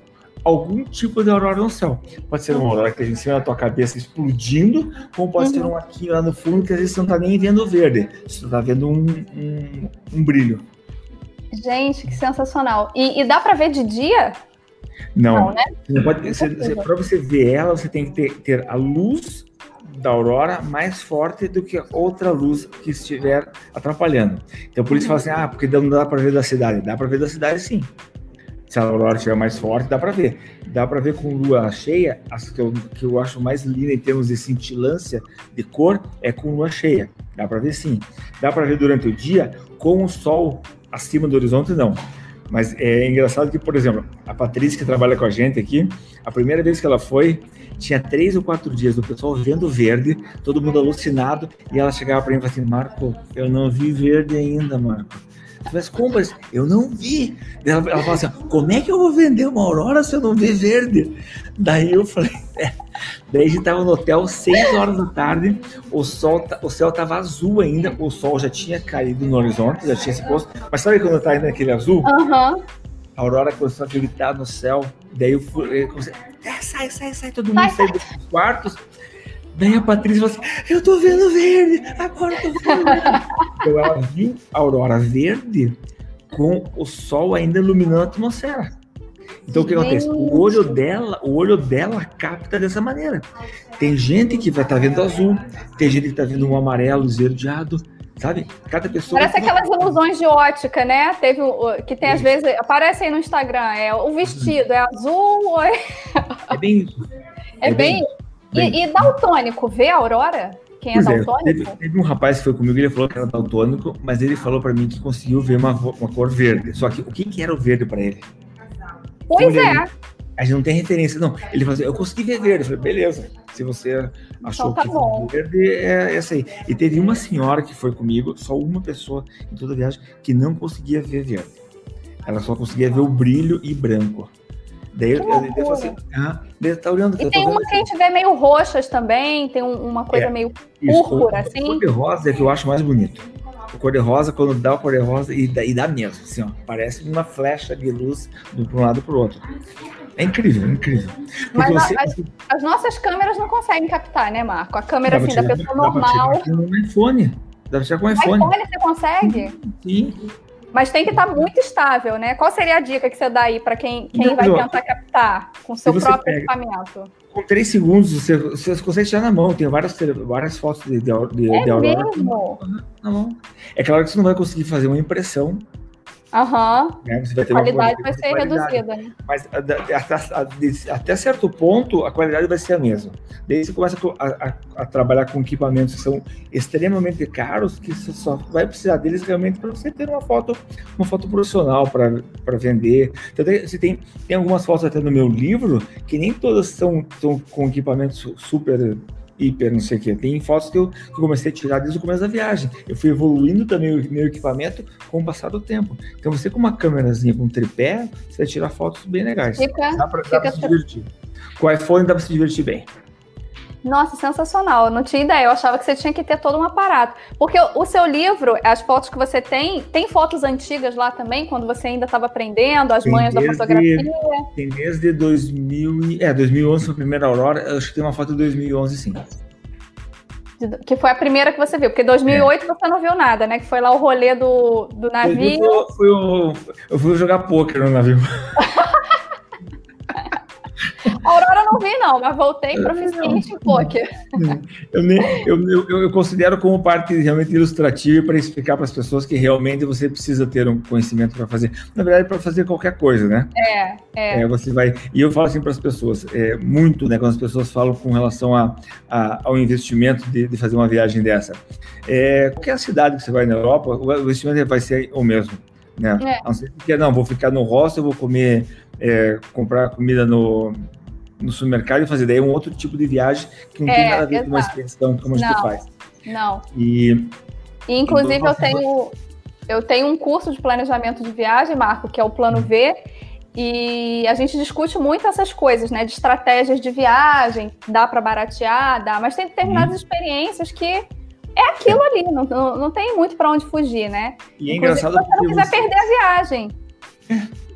algum tipo de aurora no céu. Pode ser uma aurora que esteja em cima da tua cabeça explodindo, como pode uhum. ser um aqui lá no fundo que às vezes você não está nem vendo verde, você está vendo um, um, um, brilho. Gente, que sensacional. E, e dá para ver de dia? Não, não né? Para você ver ela, você tem que ter, ter a luz da aurora mais forte do que outra luz que estiver atrapalhando. Então por isso fala assim, ah, porque não dá para ver da cidade. Dá para ver da cidade sim. Se a aurora estiver mais forte, dá para ver. Dá para ver com lua cheia, as que eu, que eu acho mais linda em termos de cintilância de cor é com lua cheia. Dá para ver sim. Dá para ver durante o dia com o sol acima do horizonte não. Mas é engraçado que, por exemplo, a Patrícia que trabalha com a gente aqui, a primeira vez que ela foi, tinha três ou quatro dias do pessoal vendo verde, todo mundo alucinado, e ela chegava para mim e falava assim, Marco, eu não vi verde ainda, Marco. Mas compras, eu não vi. Ela, ela fala assim: como é que eu vou vender uma aurora se eu não ver verde? Daí eu falei: é. Daí a gente tava no hotel, 6 horas da tarde, o, sol, o céu tava azul ainda, o sol já tinha caído no horizonte, já tinha se posto. Mas sabe quando tá ainda naquele azul? Uhum. A aurora começou a gritar no céu, daí eu, fui, eu comecei, é, sai, sai, sai, todo mundo sai, dos quartos. Daí a Patrícia falou assim: Eu tô vendo verde, agora eu tô vendo verde. então ela viu a aurora verde com o sol ainda iluminando a atmosfera. Então o que acontece? O olho dela, o olho dela capta dessa maneira. Tem gente que vai estar tá vendo azul, tem gente que está vendo um amarelo esverdeado, sabe? Cada pessoa. Parece aquelas ilusões de ótica, né? Teve que tem às vezes aparece aí no Instagram, é o vestido é azul ou é... é bem isso. É, é bem, bem... E, e daltônico, vê a aurora? Quem é é, daltônico? É, teve, teve, um rapaz que foi comigo, ele falou que era daltônico, mas ele falou para mim que conseguiu ver uma, uma cor verde. Só que o que, que era o verde para ele? Pois é. A gente não tem referência, não. Ele falou assim, eu consegui ver verde. Eu falei, beleza. Se você achou então, tá que verde, é essa aí. E teve uma senhora que foi comigo, só uma pessoa em toda a viagem, que não conseguia ver verde. Ela só conseguia ver o brilho e branco. Daí eu, eu, eu assim, ah, tá olhando. E tem uma que a gente vê meio roxas também, tem uma coisa é, meio púrpura, isso, assim. O cor de rosa é que eu acho mais bonito. O cor-de-rosa, quando dá o cor-de-rosa, e, dá, e dá mesmo, assim, ó, parece uma flecha de luz de um lado para o outro. É incrível, é incrível. Mas você... as, as, nossas câmeras não conseguem captar, né, Marco? A câmera assim, da pessoa normal. Dá com iPhone. Dá pra tirar com o iPhone. iPhone você consegue? Sim. Mas tem que estar tá muito estável, né? Qual seria a dica que você dá aí para quem, quem vai tentar captar com seu próprio pega, equipamento? Com três segundos você, você consegue tirar na mão. Tem várias, várias fotos de, de, de, é de Aurora mesmo? na mão. É claro que você não vai conseguir fazer uma impressão Aham. Né? a qualidade vai ser reduzida. Né? Mas até, até, certo ponto, a qualidade vai ser a mesma. Daí você começa a, trabalhar com equipamentos que são extremamente caros, que você só vai precisar deles realmente para você ter uma foto, uma foto profissional para vender. Então, você tem, tem algumas fotos até no meu livro que nem todas são, são com equipamentos super hiper, não sei o que. Tem fotos que eu, que eu, comecei a tirar desde o começo da viagem. Eu fui evoluindo também o meu equipamento com o passar do tempo. Então você com uma câmerazinha com tripé, você vai tirar fotos bem legais. Fica, dá para se divertir. Com o iPhone dá para se divertir bem. Nossa, sensacional. Eu não tinha ideia. Eu achava que você tinha que ter todo um aparato. Porque o, seu livro, as fotos que você tem, tem fotos antigas lá também, quando você ainda estava aprendendo, as tem manhas da fotografia? Tem desde 2000, é, 2011 foi a primeira Aurora. Acho que tem uma foto de 2011, sim. Que foi a primeira que você viu, porque 2008 é. você não viu nada, né? Que foi lá o rolê do, do navio. Eu fui, eu fui jogar pôquer no navio. Aurora não vi, não, mas voltei proficiente em poker. Eu, eu, eu, eu, considero como parte realmente ilustrativa para explicar para as pessoas que realmente você precisa ter um conhecimento para fazer. Na verdade, para fazer qualquer coisa, né? É, é. é você vai. E eu falo assim para as pessoas, é, muito, né? Quando as pessoas falam com relação a, a ao investimento de, de, fazer uma viagem dessa. É, qualquer cidade que você vai na Europa, o investimento vai ser o mesmo. Né? É. Não não, vou ficar no hostel, vou comer, é, comprar comida no, no supermercado e fazer daí um outro tipo de viagem que não é, tem nada a ver exato. com uma expedição como a gente faz. Não. E, e inclusive então, eu tenho eu tenho um curso de planejamento de viagem, Marco, que é o Plano V, e a gente discute muito essas coisas, né, de estratégias de viagem, dá para baratear, dá, mas tem determinadas uhum. experiências que é aquilo ali, não, não, não tem muito para onde fugir, né? E é engraçado se você não quiser você... perder a viagem.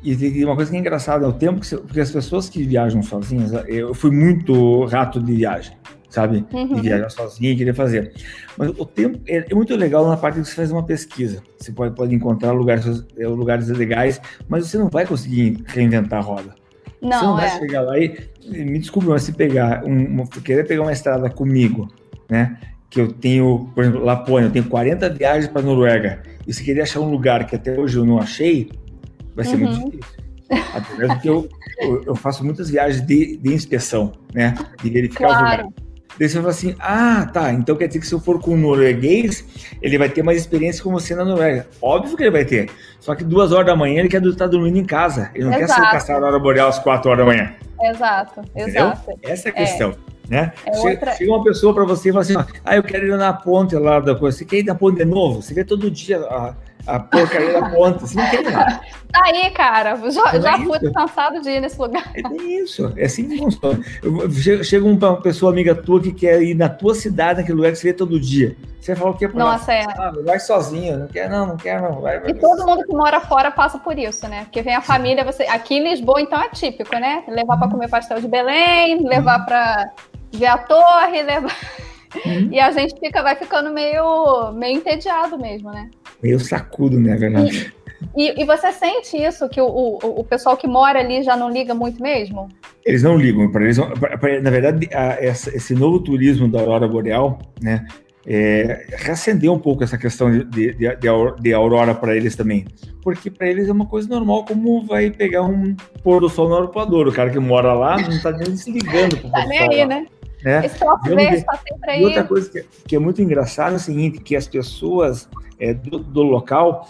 E uma coisa que é engraçada é o tempo que você, porque as pessoas que viajam sozinhas, eu fui muito rato de viagem, sabe? Uhum. De viajar sozinho e querer fazer. Mas o tempo é, é, muito legal na parte que você faz uma pesquisa. Você pode, pode encontrar lugares, é, lugares legais, mas você não vai conseguir reinventar a roda. Não, você não vai é. chegar lá e me desculpe, mas se pegar um, uma, querer pegar uma estrada comigo, né? Que eu tenho, por exemplo, Lapônia, eu tenho 40 viagens para Noruega. E se querer achar um lugar que até hoje eu não achei, vai ser uhum. muito difícil. Até porque eu, eu, eu, faço muitas viagens de, de inspeção, né? De verificar claro. os lugares. Daí você fala assim: ah, tá, então quer dizer que se eu for com um norueguês, ele vai ter mais experiência com você na Noruega. Óbvio que ele vai ter. Só que duas horas da manhã ele quer estar dormindo em casa. Ele não Exato. quer ser caçar a hora boreal às quatro horas da manhã. Exato, Entendeu? exato. Essa é a questão. É. Né? É chega, outra... chega, uma pessoa para você e fala assim: ah, eu quero ir na ponte lá da coisa. Você quer ir na ponte de novo? Você vê todo dia a, a porcaria da ponte. Você não quer ir lá. Tá aí, cara. Já, é já fui cansado de ir nesse lugar. É isso. É assim que funciona. Chega uma pessoa amiga tua que quer ir na tua cidade, naquele lugar que você vê todo dia. Você fala o que é pra Nossa, é. Ah, vai sozinho. Não quer, não, não quer, não. Vai, vai, e todo mundo que mora fora passa por isso, né? Porque vem a família, você. Aqui em Lisboa, então, é típico, né? Levar para comer pastel de Belém, levar para ver a torre, levar. Uhum. E a gente fica, vai ficando meio, meio entediado mesmo, né? Meio sacudo, né, verdade? E, e, você sente isso, que o, o, o, pessoal que mora ali já não liga muito mesmo? Eles não ligam, para eles, pra, pra, na verdade, a, essa, esse novo turismo da Aurora Boreal, né, é, reacendeu um pouco essa questão de, de, de, aurora para eles também. Porque para eles é uma coisa normal, como vai pegar um pôr do sol no arpoador. O cara que mora lá não está nem se ligando. Tá nem aí, né? Né? Esse está sempre aí. E outra coisa que, que, é muito engraçada é o seguinte, que as pessoas é, do, do, local,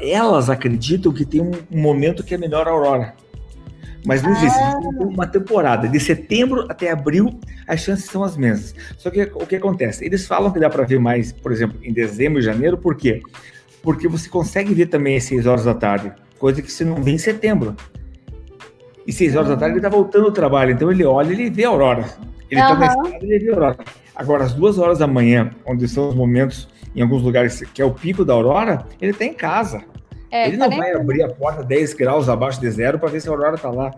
elas acreditam que tem um, um momento que é melhor a aurora. Mas não existe. Ah. Uma temporada de setembro até abril, as chances são as mesmas. Só que o que acontece? Eles falam que dá para ver mais, por exemplo, em dezembro e janeiro, por quê? Porque você consegue ver também às 6 horas da tarde, coisa que você não vê em setembro. E 6 horas da tarde ele está voltando ao trabalho, então ele olha e ele vê a aurora. Ele está uhum. na estrada e ele a aurora. Agora, às 2 horas da manhã, onde são os momentos, em alguns lugares, que é o pico da aurora, ele está em casa. É, ele não vai abrir a porta 10 graus abaixo de zero para ver se a Aurora está lá,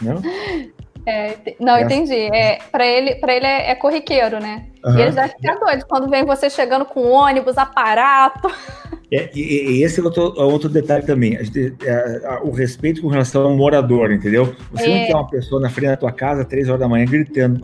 não? É, não, é. entendi. É, para ele, pra ele é, é corriqueiro, né? Uhum. E eles devem ficar doidos quando vem você chegando com ônibus, aparato. É, e, e, esse é outro, é outro detalhe também, é, o respeito com relação ao morador, entendeu? Você não é. quer uma pessoa na frente da tua casa, três horas da manhã, gritando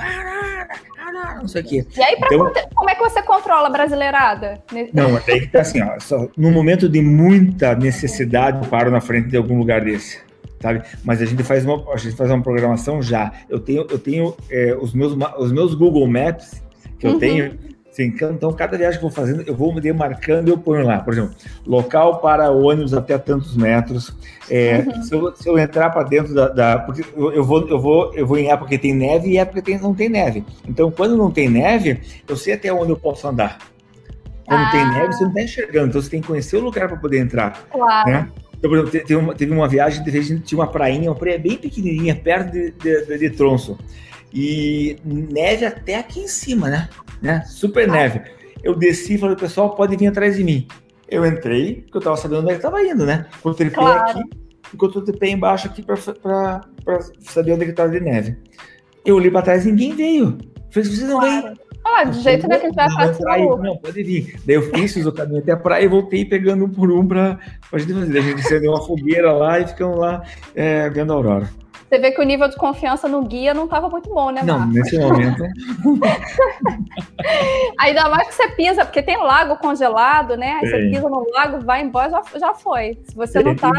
não sei o quê. E aí, então, como é que você controla a brasileirada? Não, é que tá assim, ó, só, no momento de muita necessidade, eu paro na frente de algum lugar desse. Sabe? Mas a gente faz uma, a gente faz uma programação já. Eu tenho, eu tenho é, os, meus, os meus Google Maps que eu uhum. tenho, Sim, então, cada viagem que eu vou fazendo, eu vou me demarcando e eu ponho lá. Por exemplo, local para ônibus até tantos metros. É, uhum. se, eu, se, eu, entrar para dentro da, da. porque eu, eu, vou, eu, vou, eu vou em época que tem neve e época que tem, não tem neve. Então, quando não tem neve, eu sei até onde eu posso andar. Quando ah. tem neve, você não está enxergando. Então, você tem que conhecer o lugar para poder entrar. Claro. Né? Então, por exemplo, teve uma, teve uma viagem, tinha uma prainha, uma praia bem pequenininha, perto de, de, de, de Tronço. E neve até aqui em cima, né? né? Super neve. Eu desci e falei, pessoal, pode vir atrás de mim. Eu entrei, porque eu tava sabendo onde é que tava indo, né? Com o tripé claro. aqui, enquanto o tripé embaixo aqui para saber onde é que tava de neve. Eu olhei para trás e ninguém veio. Falei, vocês não claro. vêm. Ah, do jeito que a gente vai fazer. Não, pode vir. Daí eu fiz, o caminho até a praia e voltei pegando um por um para a gente fazer. A gente acendeu uma fogueira lá e ficamos lá é, vendo a aurora. Você vê que o nível de confiança no guia não estava muito bom, né, Marcos? Não, nesse momento. Ainda mais que você pisa, porque tem lago congelado, né? Aí você pisa no lago, vai embora, já, já foi. Se você não tá.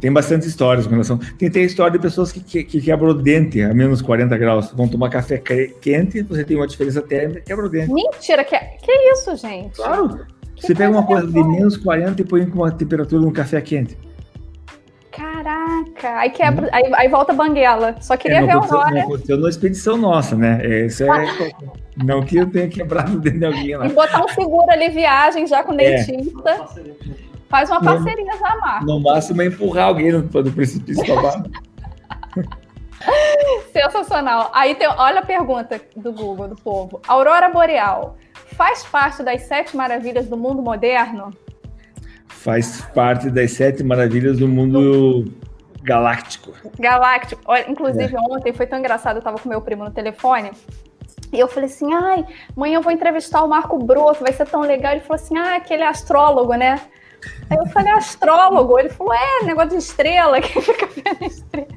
Tem, bastante histórias com relação. Tem, tem história de pessoas que, que, que quebram o dente a menos 40 graus. Vão tomar café quente, você tem uma diferença térmica, quebra o dente. Mentira, que, que isso, gente? Claro. Que você pega uma coisa de menos 40 e põe com uma temperatura no café quente. Caraca, aí quebra, aí, aí volta a banguela. Só queria é, ver a Aurora. Não aconteceu numa expedição nossa, né? Isso é. não que eu tenha quebrado dentro de alguém lá. E botar um seguro ali, viagem já com é. dentista. Faz uma parceria já, Marco. No máximo é empurrar alguém no, no precipício pra Sensacional. Aí tem, olha a pergunta do Google, do povo. Aurora Boreal faz parte das sete maravilhas do mundo moderno? faz parte das sete maravilhas do mundo galáctico. Galáctico. Olha, inclusive, é. ontem foi tão engraçado, eu tava com meu primo no telefone. E eu falei assim, ai, amanhã eu vou entrevistar o Marco Broto, vai ser tão legal. Ele falou assim, ah, aquele astrólogo, né? Aí eu falei, astrólogo? Ele falou, é, negócio de estrela, que fica vendo estrela.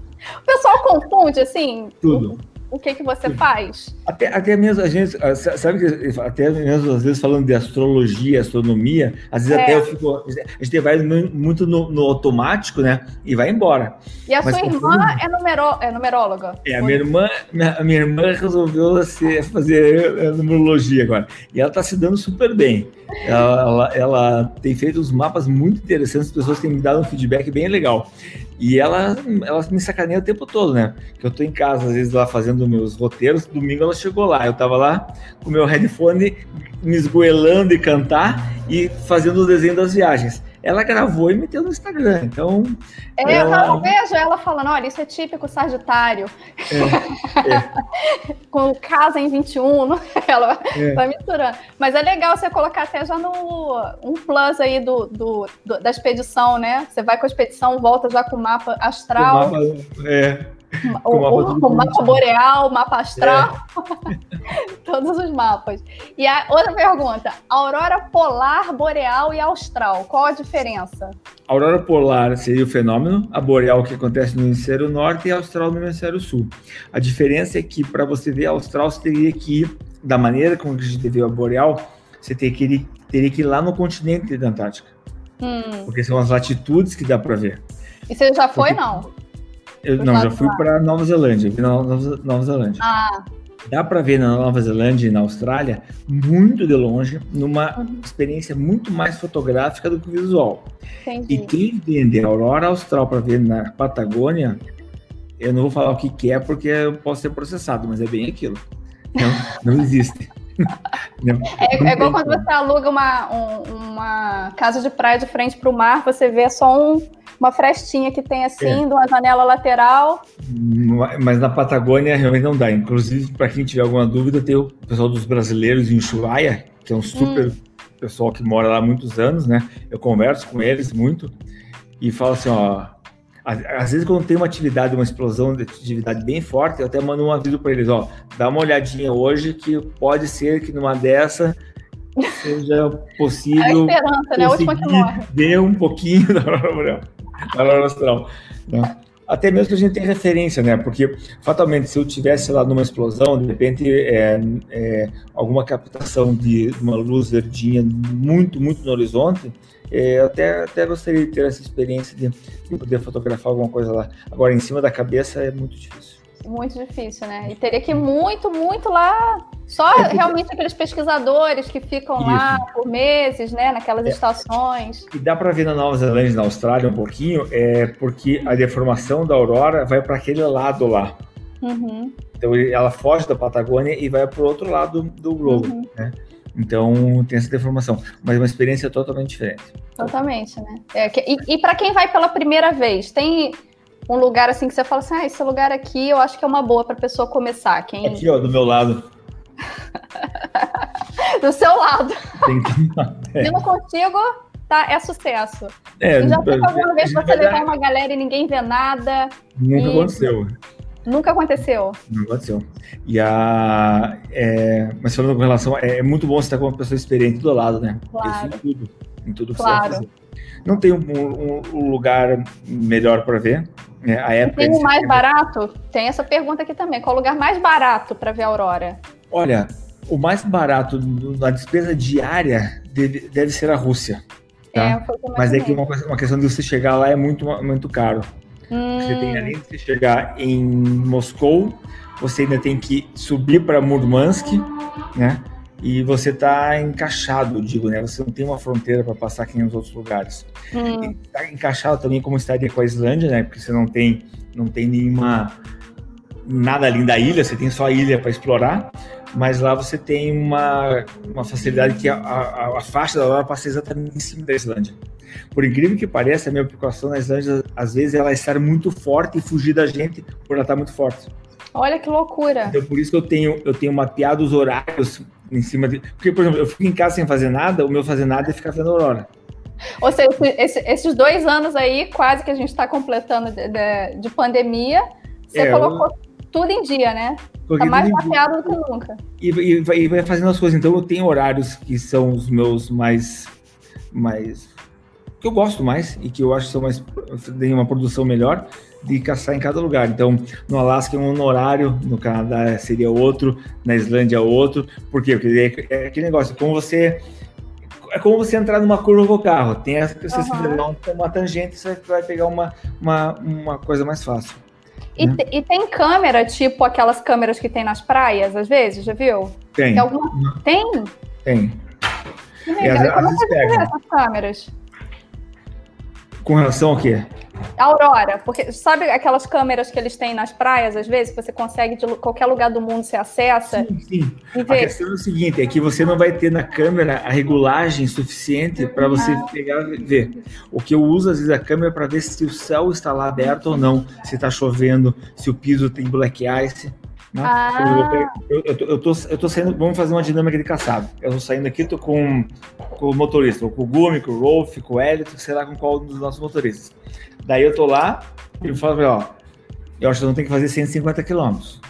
O pessoal confunde, assim, Tudo. O que, que você faz. Até, até mesmo a gente, ah, sabe que até mesmo às vezes falando de astrologia, astronomia, às vezes é. até eu fico, a gente vai muito no, no, automático, né? E vai embora. E a Mas, sua irmã é, numero, é numeróloga? É, a minha irmã, minha, minha irmã resolveu se, fazer é, numerologia agora. E ela está se dando super bem. Ela, ela, ela, tem feito uns mapas muito interessantes, as pessoas têm me dado um feedback bem legal. E ela, ela me sacaneia o tempo todo, né? Que eu tô em casa, às vezes, lá fazendo meus roteiros. Domingo ela chegou lá. Eu tava lá com meu headphone, me esgoelando e cantar e fazendo o desenho das viagens ela gravou e meteu no Instagram. Então. É, ela... eu vejo ela falando: olha, isso é típico Sagitário. É, é. Com casa em 21, ela é. vai misturando. Mas é legal você colocar até já no um plus aí do, do, do da expedição, né? Você vai com a expedição, volta já com o mapa astral. O mapa, é. O, o, o, mapa boreal, o mapa astral, é. todos os mapas. E a outra pergunta: aurora polar, boreal e austral, qual a diferença? A aurora polar seria o fenômeno, a boreal que acontece no hemisfério norte e a austral no hemisfério sul. A diferença é que para você ver a austral, você teria que ir da maneira como a gente viu a boreal, você teria que ir, teria que ir lá no continente da Antártica. Hum. Porque são as latitudes que dá para ver. E você já foi, Porque... não? Eu, não, já fui para Nova Zelândia. Vi na Nova, Nova Zelândia. Ah. Dá para ver na Nova Zelândia e na Austrália muito de longe, numa uhum. experiência muito mais fotográfica do que visual. Entendi. E quem vende a aurora austral para ver na Patagônia, eu não vou falar o que, que é porque eu posso ser processado, mas é bem aquilo. Não, não existe. Não, é, é igual quando você aluga uma, um, uma casa de praia de frente para o mar, você vê só um uma frestinha que tem assim, é. de uma janela lateral. Mas na Patagônia realmente não dá. Inclusive, para quem tiver alguma dúvida, tem o pessoal dos brasileiros em Ushuaia, que é um super hum. pessoal que mora lá há muitos anos, né? Eu converso com eles muito e falo assim, ó, às vezes quando tem uma atividade, uma explosão de atividade bem forte, eu até mando um aviso para eles, ó, dá uma olhadinha hoje que pode ser que numa dessa seja possível. É a esperança, né? A última que morre. Ver um pouquinho da aurora Né? Até mesmo que a gente tem referência, né? Porque fatalmente, se eu tivesse lá numa explosão, de repente, é, é, alguma captação de uma luz verdinha muito, muito no horizonte, é, eu até, até gostaria de ter essa experiência de, de poder fotografar alguma coisa lá. Agora, em cima da cabeça é muito difícil. Muito difícil, né? E teria que ir muito, muito lá só é porque... realmente aqueles pesquisadores que ficam Isso. lá por meses, né, naquelas é. estações. E dá para ver na Nova Zelândia e na Austrália um pouquinho, é porque a deformação da aurora vai para aquele lado lá. Uhum. Então ela foge da Patagônia e vai para o outro lado do globo, uhum. né? Então tem essa deformação, mas é uma experiência totalmente diferente. Totalmente, né? É, e, e para quem vai pela primeira vez, tem um lugar assim que você fala assim, ah, esse lugar aqui eu acho que é uma boa para pessoa começar. Quem... Aqui, ó, do meu lado. do seu lado. Tem que... é. contigo, tá, é sucesso. É, já teve alguma vez você levar uma galera e ninguém vê nada? Nunca e... aconteceu. Nunca aconteceu. Não aconteceu. E a. É, mas falando com relação. É, é, muito bom você estar com uma pessoa experiente do lado, né? Claro. Isso em tudo. Em tudo que claro. você vai fazer. Não tem um, um, um lugar melhor para ver. É, a época tem o mais barato? Tem essa pergunta aqui também. Qual o lugar mais barato para ver a aurora? Olha, o mais barato na despesa diária deve, deve ser a Rússia. Tá? É, Mas é que uma, uma, questão de você chegar lá é muito, muito caro. Hum. Você tem, além de você chegar em Moscou, você ainda tem que subir para Murmansk, né? E você está encaixado, digo, né? Você não tem uma fronteira para passar aqui nos outros lugares. Hum. Está encaixado também como estaria com a Islândia, né? Porque você não tem, não tem nenhuma nada além da ilha, você tem só a ilha para explorar mas lá você tem uma, uma facilidade que a, a, a faixa da aurora passa exatamente em cima da Islândia. Por incrível que pareça, a minha preocupação na Islândia, às vezes, ela é estar muito forte e fugir da gente por ela estar muito forte. Olha que loucura. Então, por isso que eu tenho, eu tenho mapeado os horários em cima de. Porque, por exemplo, eu fico em casa sem fazer nada, o meu fazer nada é ficar vendo aurora. Ou seja, esse, esses dois anos aí, quase que a gente está completando de, de, de, pandemia, você é, colocou eu... tudo em dia, né? Tá mais mapeado do que nunca. E, e, vai, e, vai, fazendo as coisas. Então eu tenho horários que são os meus mais. mais que eu gosto mais e que eu acho que são mais, tem uma produção melhor de caçar em cada lugar. Então, no Alasca é um horário, no Canadá seria outro, na Islândia outro. Por quê? Porque é, é aquele negócio, como você é como você entrar numa curva com o carro. Tem essa que você uhum. se uma tangente, você vai pegar uma, uma, uma coisa mais fácil. E, né? e, tem câmera, tipo aquelas câmeras que tem nas praias, às vezes, já viu? Tem. Tem? Alguma... tem? Tem. Que legal. E, como você essas câmeras? Com relação ao quê? Aurora, porque sabe aquelas câmeras que eles têm nas praias, às vezes, que você consegue de qualquer lugar do mundo você acessa? Sim, sim. A questão é o seguinte: é que você não vai ter na câmera a regulagem suficiente para você ah. pegar e ver. O que eu uso, às vezes, a câmera para ver se o céu está lá aberto ou não, se está chovendo, se o piso tem black ice. Né? Ah. Eu, eu, eu, tô, eu tô saindo, vamos fazer uma dinâmica de caçado. Eu tô saindo aqui, tô com, com o motorista, com o Gumi, com o Rolf, com o Elliot, sei lá com qual dos nossos motoristas. Daí eu tô lá e eu falo, ó, eu acho que não tenho que fazer 150 quilômetros.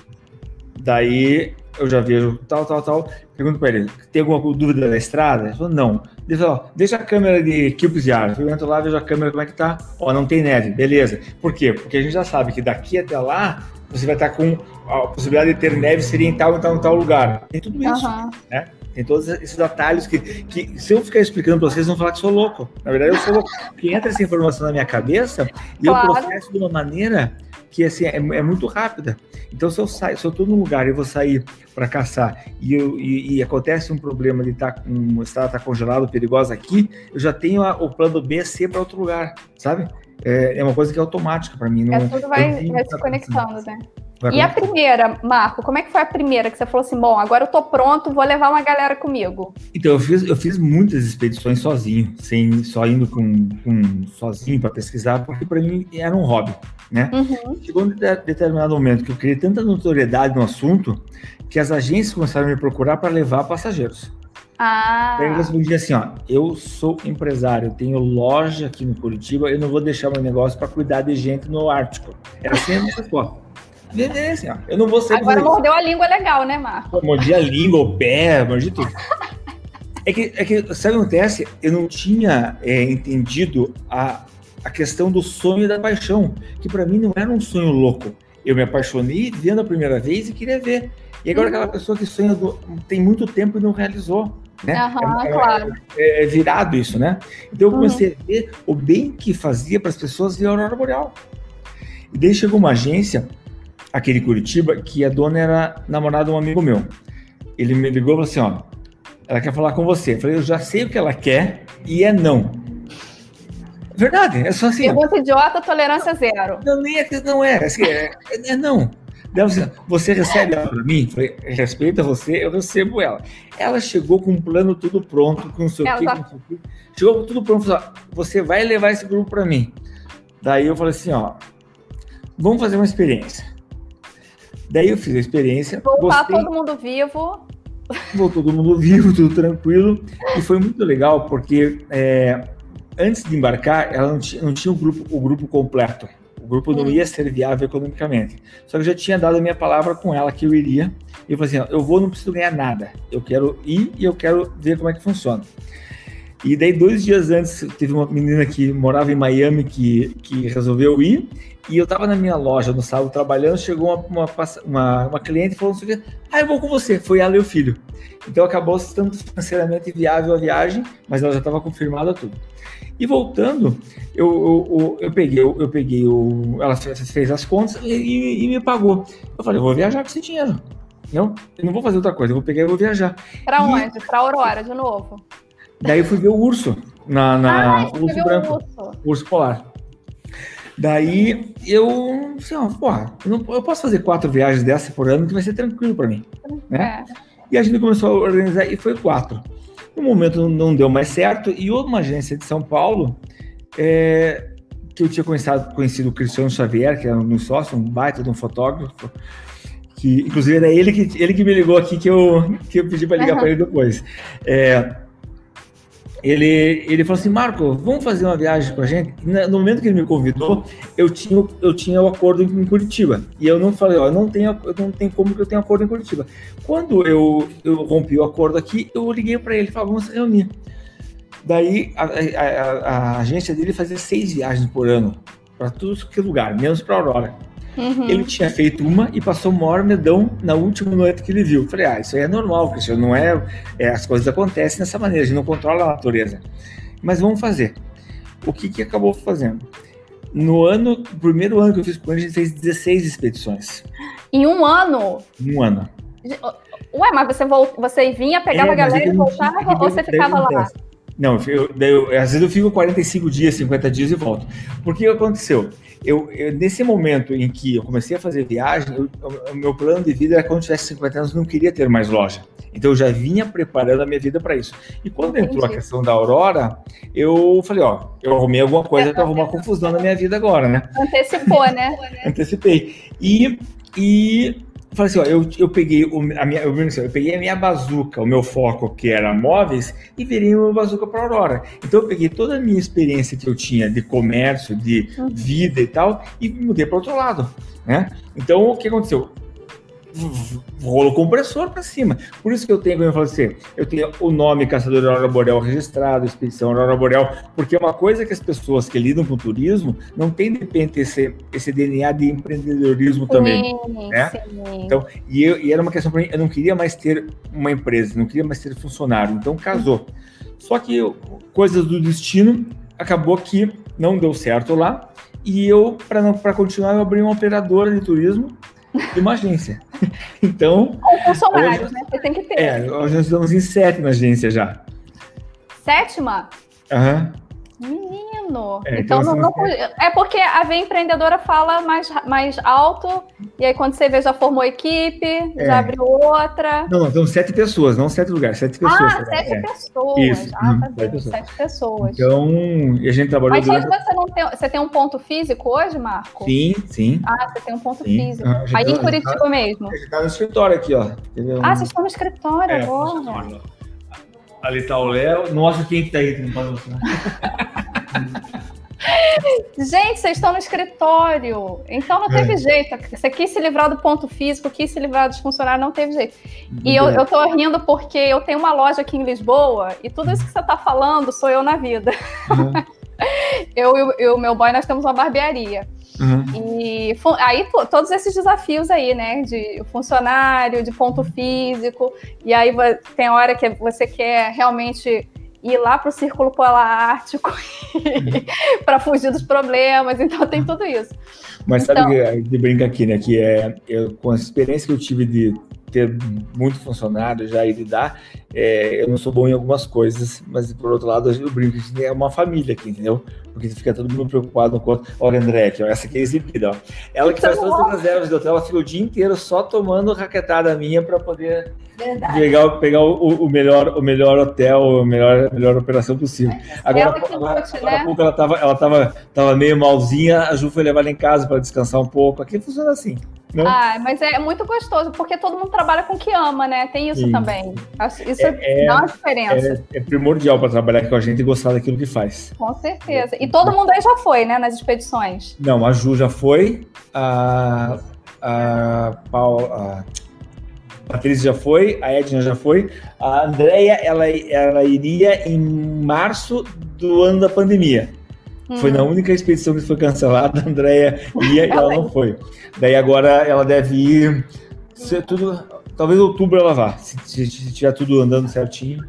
Daí eu já vejo tal, tal, tal. Pergunto para ele, tem alguma dúvida da estrada? Ele falou, não. Ele falou, deixa a câmera de cubos de ar. Eu entro lá, vejo a câmera, como é que tá. Ó, não tem neve, beleza. Por quê? Porque a gente já sabe que daqui até lá você vai estar com a possibilidade de ter neve seria em tal, em tal, em tal lugar. Tem tudo isso, uhum. né? Tem todos esses atalhos que, que se eu ficar explicando para vocês, vão falar que sou louco. Na verdade, eu sou louco. Porque entra essa informação na minha cabeça e claro. eu processo de uma maneira que assim, é, é, muito rápida. Então, se eu saio, se eu estou num lugar e vou sair para caçar e, eu, e, e, acontece um problema de estar tá com o estado tá congelado, perigosa aqui, eu já tenho a, o plano B, C para outro lugar, sabe? É, é uma coisa que é automática para mim. Não, é tudo vai, vai se conectando, né? Vai e a primeira, Marco, como é que foi a primeira que você falou assim, bom, agora eu tô pronto, vou levar uma galera comigo? Então, eu fiz, eu fiz muitas expedições sozinho, sem só indo com, com sozinho para pesquisar, porque para mim era um hobby, né? Uhum. Chegou um determinado momento que eu criei tanta notoriedade no assunto que as agências começaram a me procurar para levar passageiros. Ah. Eu respondi assim, ó, eu sou empresário, eu tenho loja aqui no Curitiba, eu não vou deixar meu negócio para cuidar de gente no Ártico. Era assim a minha resposta. Assim, ó, eu não vou ser. Agora mordeu a língua legal, né, Marco? Mordi a língua, o pé, mordi tudo. É que, é que, sabe o que acontece? Eu não tinha é, entendido a, a questão do sonho e da paixão, que para mim não era um sonho louco. Eu me apaixonei vendo a primeira vez e queria ver. E agora uhum. aquela pessoa que sonha do, tem muito tempo e não realizou. Né? Uhum, é, claro. é, é, virado isso, né? Então eu comecei uhum. a ver o bem que fazia para as pessoas ver a Aurora Boreal. E daí chegou uma agência, aquele Curitiba, que a dona era namorada de um amigo meu. Ele me ligou e falou assim: ó, ela quer falar com você. Eu falei, eu já sei o que ela quer e é não. Verdade, é só assim. Pergunta idiota, tolerância zero. Não, nem é, não é, é, é, é não. Assim, você recebe ela para mim? Falei, respeita você, eu recebo ela. Ela chegou com um plano tudo pronto, com o seu quê, tá... com quê. Chegou com tudo pronto, falou, você vai levar esse grupo para mim. Daí eu falei assim, ó, vamos fazer uma experiência. Daí eu fiz a experiência. Voltar gostei, todo mundo vivo. Voltou todo mundo vivo, tudo tranquilo. E foi muito legal, porque é, antes de embarcar, ela não tinha, não tinha o, grupo, o grupo completo. O grupo não ia ser viável economicamente. Só que eu já tinha dado a minha palavra com ela que eu iria. E eu falei assim: eu vou, não preciso ganhar nada. Eu quero ir e eu quero ver como é que funciona. E daí, dois dias antes, teve uma menina que morava em Miami que, que resolveu ir. E eu estava na minha loja no sábado trabalhando. Chegou uma, uma, uma, uma cliente e falou assim: Ah, eu vou com você. Foi ela e o filho. Então acabou sendo financeiramente viável a viagem, mas ela já estava confirmada tudo. E voltando, eu, eu, eu, peguei, eu, eu peguei o. Ela fez as contas e, e, me pagou. Eu falei, eu vou viajar com esse dinheiro. Não, eu não vou fazer outra coisa, eu vou pegar e vou viajar. Pra e, onde? Pra Aurora, de novo. Daí eu fui ver o urso na, na ah, urso branco, urso. urso polar. Daí eu, assim, ó, porra, eu, não, eu, posso fazer quatro viagens dessa por ano que vai ser tranquilo para mim, né? É. E a gente começou a organizar e foi quatro. No momento não deu mais certo e uma agência de São Paulo é, que eu tinha conhecido, conhecido o Cristiano Xavier, que era um sócio, um baita de um fotógrafo, que inclusive era ele que, ele que me ligou aqui que eu, que eu pedi para ligar uhum. para ele depois. É, ele, ele falou assim, Marco, vamos fazer uma viagem com a gente? No momento que ele me convidou, eu tinha, eu tinha o acordo em Curitiba. E eu não falei, ó, não tenho, eu não tenho como que eu tenha acordo em Curitiba. Quando eu, eu rompi o acordo aqui, eu liguei para ele e falei, vamos se reunir. Daí a, a, a, a agência dele fazia seis viagens por ano para tudo que lugar, menos para Aurora. Uhum. Ele tinha feito uma e passou o maior medão na última noite que ele viu. Falei, ah, isso aí é normal, Cristiano, não é, é, As coisas acontecem dessa maneira, a gente não controla a natureza. Mas vamos fazer. O que, que acabou fazendo? No ano, primeiro ano que eu fiz com ele, a gente fez 16 expedições. Em um ano? Em um ano. Ué, mas você, volt... você vinha, pegava é, a galera e voltava ou você ficava lá? Não, eu, eu, às vezes eu fico 45 dias, 50 dias e volto. Por que aconteceu? Eu, eu, nesse momento em que eu comecei a fazer viagem, eu, o meu plano de vida era quando eu tivesse 50 anos, não queria ter mais loja. Então eu já vinha preparando a minha vida para isso. E quando Entendi. entrou a questão da Aurora, eu falei, ó, eu arrumei alguma coisa para arrumar confusão na minha vida agora, né? Antecipou, né? Antecipei. E, e eu falei assim, ó, eu, eu peguei o, a minha, eu, assim, eu peguei a minha bazuca, o meu foco que era móveis, e virei meu bazuca para Aurora. Então eu peguei toda a minha experiência que eu tinha de comércio, de uhum. vida e tal, e mudei para outro lado, né? Então o que aconteceu? Rolo compressor para cima. Por isso que eu tenho, como eu falei assim, eu tenho o nome Caçador Aurora Boreal registrado, Expedição Aurora Boreal, porque é uma coisa que as pessoas que lidam com turismo não têm de repente esse, esse DNA de empreendedorismo sim, também. Né? Sim. Então, e, eu, e era uma questão para mim, eu não queria mais ter uma empresa, não queria mais ter funcionário, então casou. Só que coisas do destino, acabou que não deu certo lá, e eu, para continuar, eu abri uma operadora de turismo de uma agência. Então. Ou funcionários, hoje, né? Você tem que ter. É, hoje nós estamos em sétima agência já. Sétima? Aham. Uhum. Menino. É, então, então não, não, é porque a V empreendedora fala mais, mais alto, e aí quando você vê, já formou equipe, é. já abriu outra. Não, são sete pessoas, não sete lugares, sete pessoas. Ah, sete é. pessoas. Isso. Ah, tá sete, pessoas. sete pessoas. Então, e a gente trabalhou. Mas durante... você não tem. Você tem um ponto físico hoje, Marco? Sim, sim. Ah, você tem um ponto sim. físico. Ah, aí em Curitiba tá, mesmo. A gente tá no escritório aqui, ó. Ah, vocês estão no escritório é, agora. No escritório. Ali tá o Léo. Nossa, quem que tá aí? Gente, vocês estão no escritório, então não teve é. jeito. Você quis se livrar do ponto físico, quis se livrar dos funcionários, não teve jeito. E eu, eu tô rindo porque eu tenho uma loja aqui em Lisboa e tudo isso que você está falando sou eu na vida. Uhum. eu e o meu boy, nós temos uma barbearia. Uhum. E aí todos esses desafios aí, né? De funcionário, de ponto físico, e aí tem hora que você quer realmente ir lá para o Círculo Polar Ártico para fugir dos problemas, então tem tudo isso. Mas então, sabe que a gente brinca aqui, né? Que é, eu, com a experiência que eu tive de ter muito funcionário já e lidar, é, eu não sou bom em algumas coisas, mas por outro lado, eu brinco que é uma família aqui, entendeu? Porque fica todo mundo preocupado com Olha, André, aqui, ó, essa aqui é exibida, ó. Ela que faz todas as reservas do hotel, ela fica o dia inteiro só tomando raquetada minha para poder pegar, pegar o, o, melhor, o melhor hotel, a melhor, a melhor operação possível. Agora, ela agora, agora, né? pouco ela tava, ela tava, tava meio malzinha, a Ju foi levar ela em casa para descansar um pouco. Aqui funciona assim. Né? Ah, mas é muito gostoso, porque todo mundo trabalha com o que ama, né? Tem isso Sim. também. Isso é, dá uma diferença. É, é primordial para trabalhar com a gente e gostar daquilo que faz. Com certeza. E todo mundo aí já foi, né, nas expedições? Não, a Ju já foi, a, a, a Patrícia já foi, a Edna já foi, a Andrea ela, ela iria em março do ano da pandemia. Hum. Foi na única expedição que foi cancelada, a Andrea ia e ela não foi. Daí agora ela deve ir. Se tudo, talvez outubro ela vá, se, se, se tiver tudo andando certinho.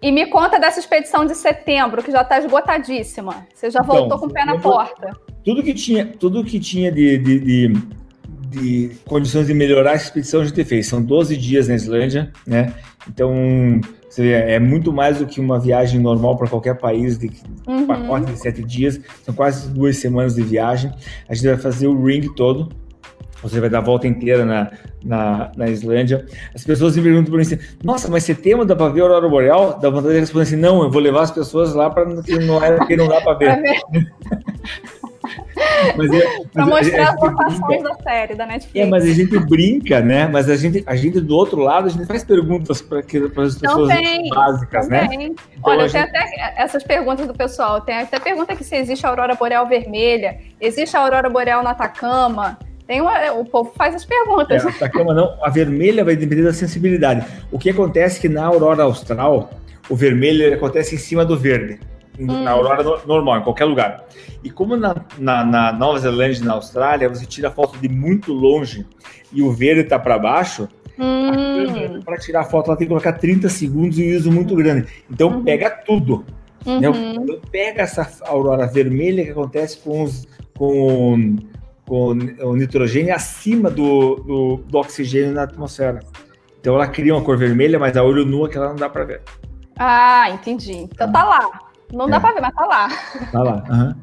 E me conta dessa expedição de setembro, que já está esgotadíssima. Você já voltou então, com o pé na porta. Tudo que tinha, tudo que tinha de, de, de, de, condições de melhorar a expedição a gente fez. São 12 dias na Islândia, né? Então, você vê, é muito mais do que uma viagem normal para qualquer país de uhum. pacote de sete dias. São quase duas semanas de viagem. A gente vai fazer o ring todo, você vai dar a volta inteira na, na, na Islândia. As pessoas me perguntam por mim assim, nossa, mas setembro dá para ver a Aurora Boreal? Dá vontade de responder assim, não, eu vou levar as pessoas lá para que não, é, que não dá para ver. mas é, pra mostrar as locações da série, da Netflix. É, mas a gente brinca, né? Mas a gente, a gente do outro lado, a gente faz perguntas para as pessoas básicas, né? Então, Olha, gente... tem até essas perguntas do pessoal. Tem até pergunta que se existe a aurora boreal vermelha, existe a aurora boreal na Atacama. Tem uma, o povo faz as perguntas. É, a Atacama não, a vermelha vai depender da sensibilidade. O que acontece é que na aurora austral, o vermelho acontece em cima do verde, hum. na aurora normal, em qualquer lugar. E como na, na, na Nova Zelândia e na Austrália, você tira foto de muito longe e o verde está para baixo, hum. para tirar a foto ela tem que colocar 30 segundos e um uso muito grande. Então uhum. pega tudo. Né? Uhum. Então, pega essa aurora vermelha que acontece com, os, com, com o nitrogênio acima do, do, do, oxigênio na atmosfera. Então ela cria uma cor vermelha, mas a olho nu é que ela não dá para ver. Ah, entendi. Então tá lá. Não é. dá para ver, mas tá lá. Tá lá. Uhum.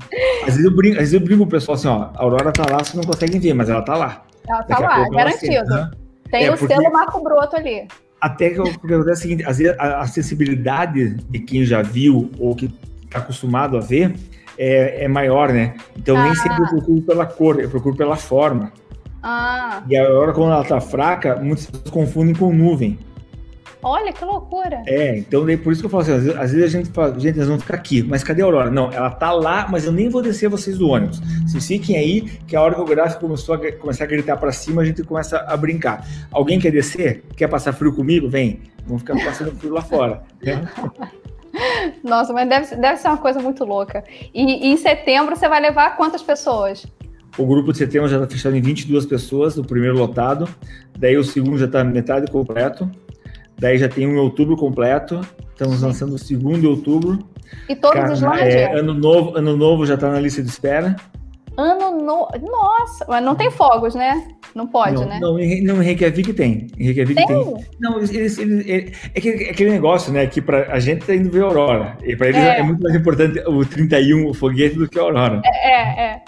Às, vezes eu brinco, às vezes eu brinco o pessoal assim, ó, a aurora tá lá, vocês não conseguem ver, mas ela tá lá. Ela tá lá, garantido. Tem é, o selo Marco Broto ali. Até que acontece é o seguinte, às vezes a, a sensibilidade de quem já viu ou que está acostumado a ver é, é, maior, né? Então ah. nem sempre eu procuro pela cor, eu procuro pela forma. Ah. E agora, quando ela tá fraca, pessoas confundem com nuvem. Olha que loucura. É, então daí por isso que eu falo assim, às vezes, às vezes a gente fala, gente, nós vamos ficar aqui, mas cadê a Aurora? Não, ela tá lá, mas eu nem vou descer vocês do ônibus. Vocês fiquem aí, que a hora que o gráfico começou a começar a gritar para cima, a gente começa a brincar. Alguém quer descer? Quer passar frio comigo? Vem. Vamos ficar passando frio lá fora. Né? Nossa, mas deve, deve ser uma coisa muito louca. E, e em setembro você vai levar quantas pessoas? O grupo de setembro já está fechado em 22 pessoas, o primeiro lotado. Daí o segundo já está metade completo. Daí já tem um outubro completo. Estamos lançando o segundo de outubro. E todos os é, ano novo, ano novo já está na lista de espera. Ano novo. Nossa, mas não tem fogos, né? Não pode, não, né? Não, em Reykjavik tem. Em Reykjavik tem. tem. Não, eles, eles, eles, é, aquele, é aquele negócio, né? Que pra, a gente tá indo ver a Aurora. E para eles é. é. muito mais importante o 31, o foguete, do que a Aurora. É, é. é.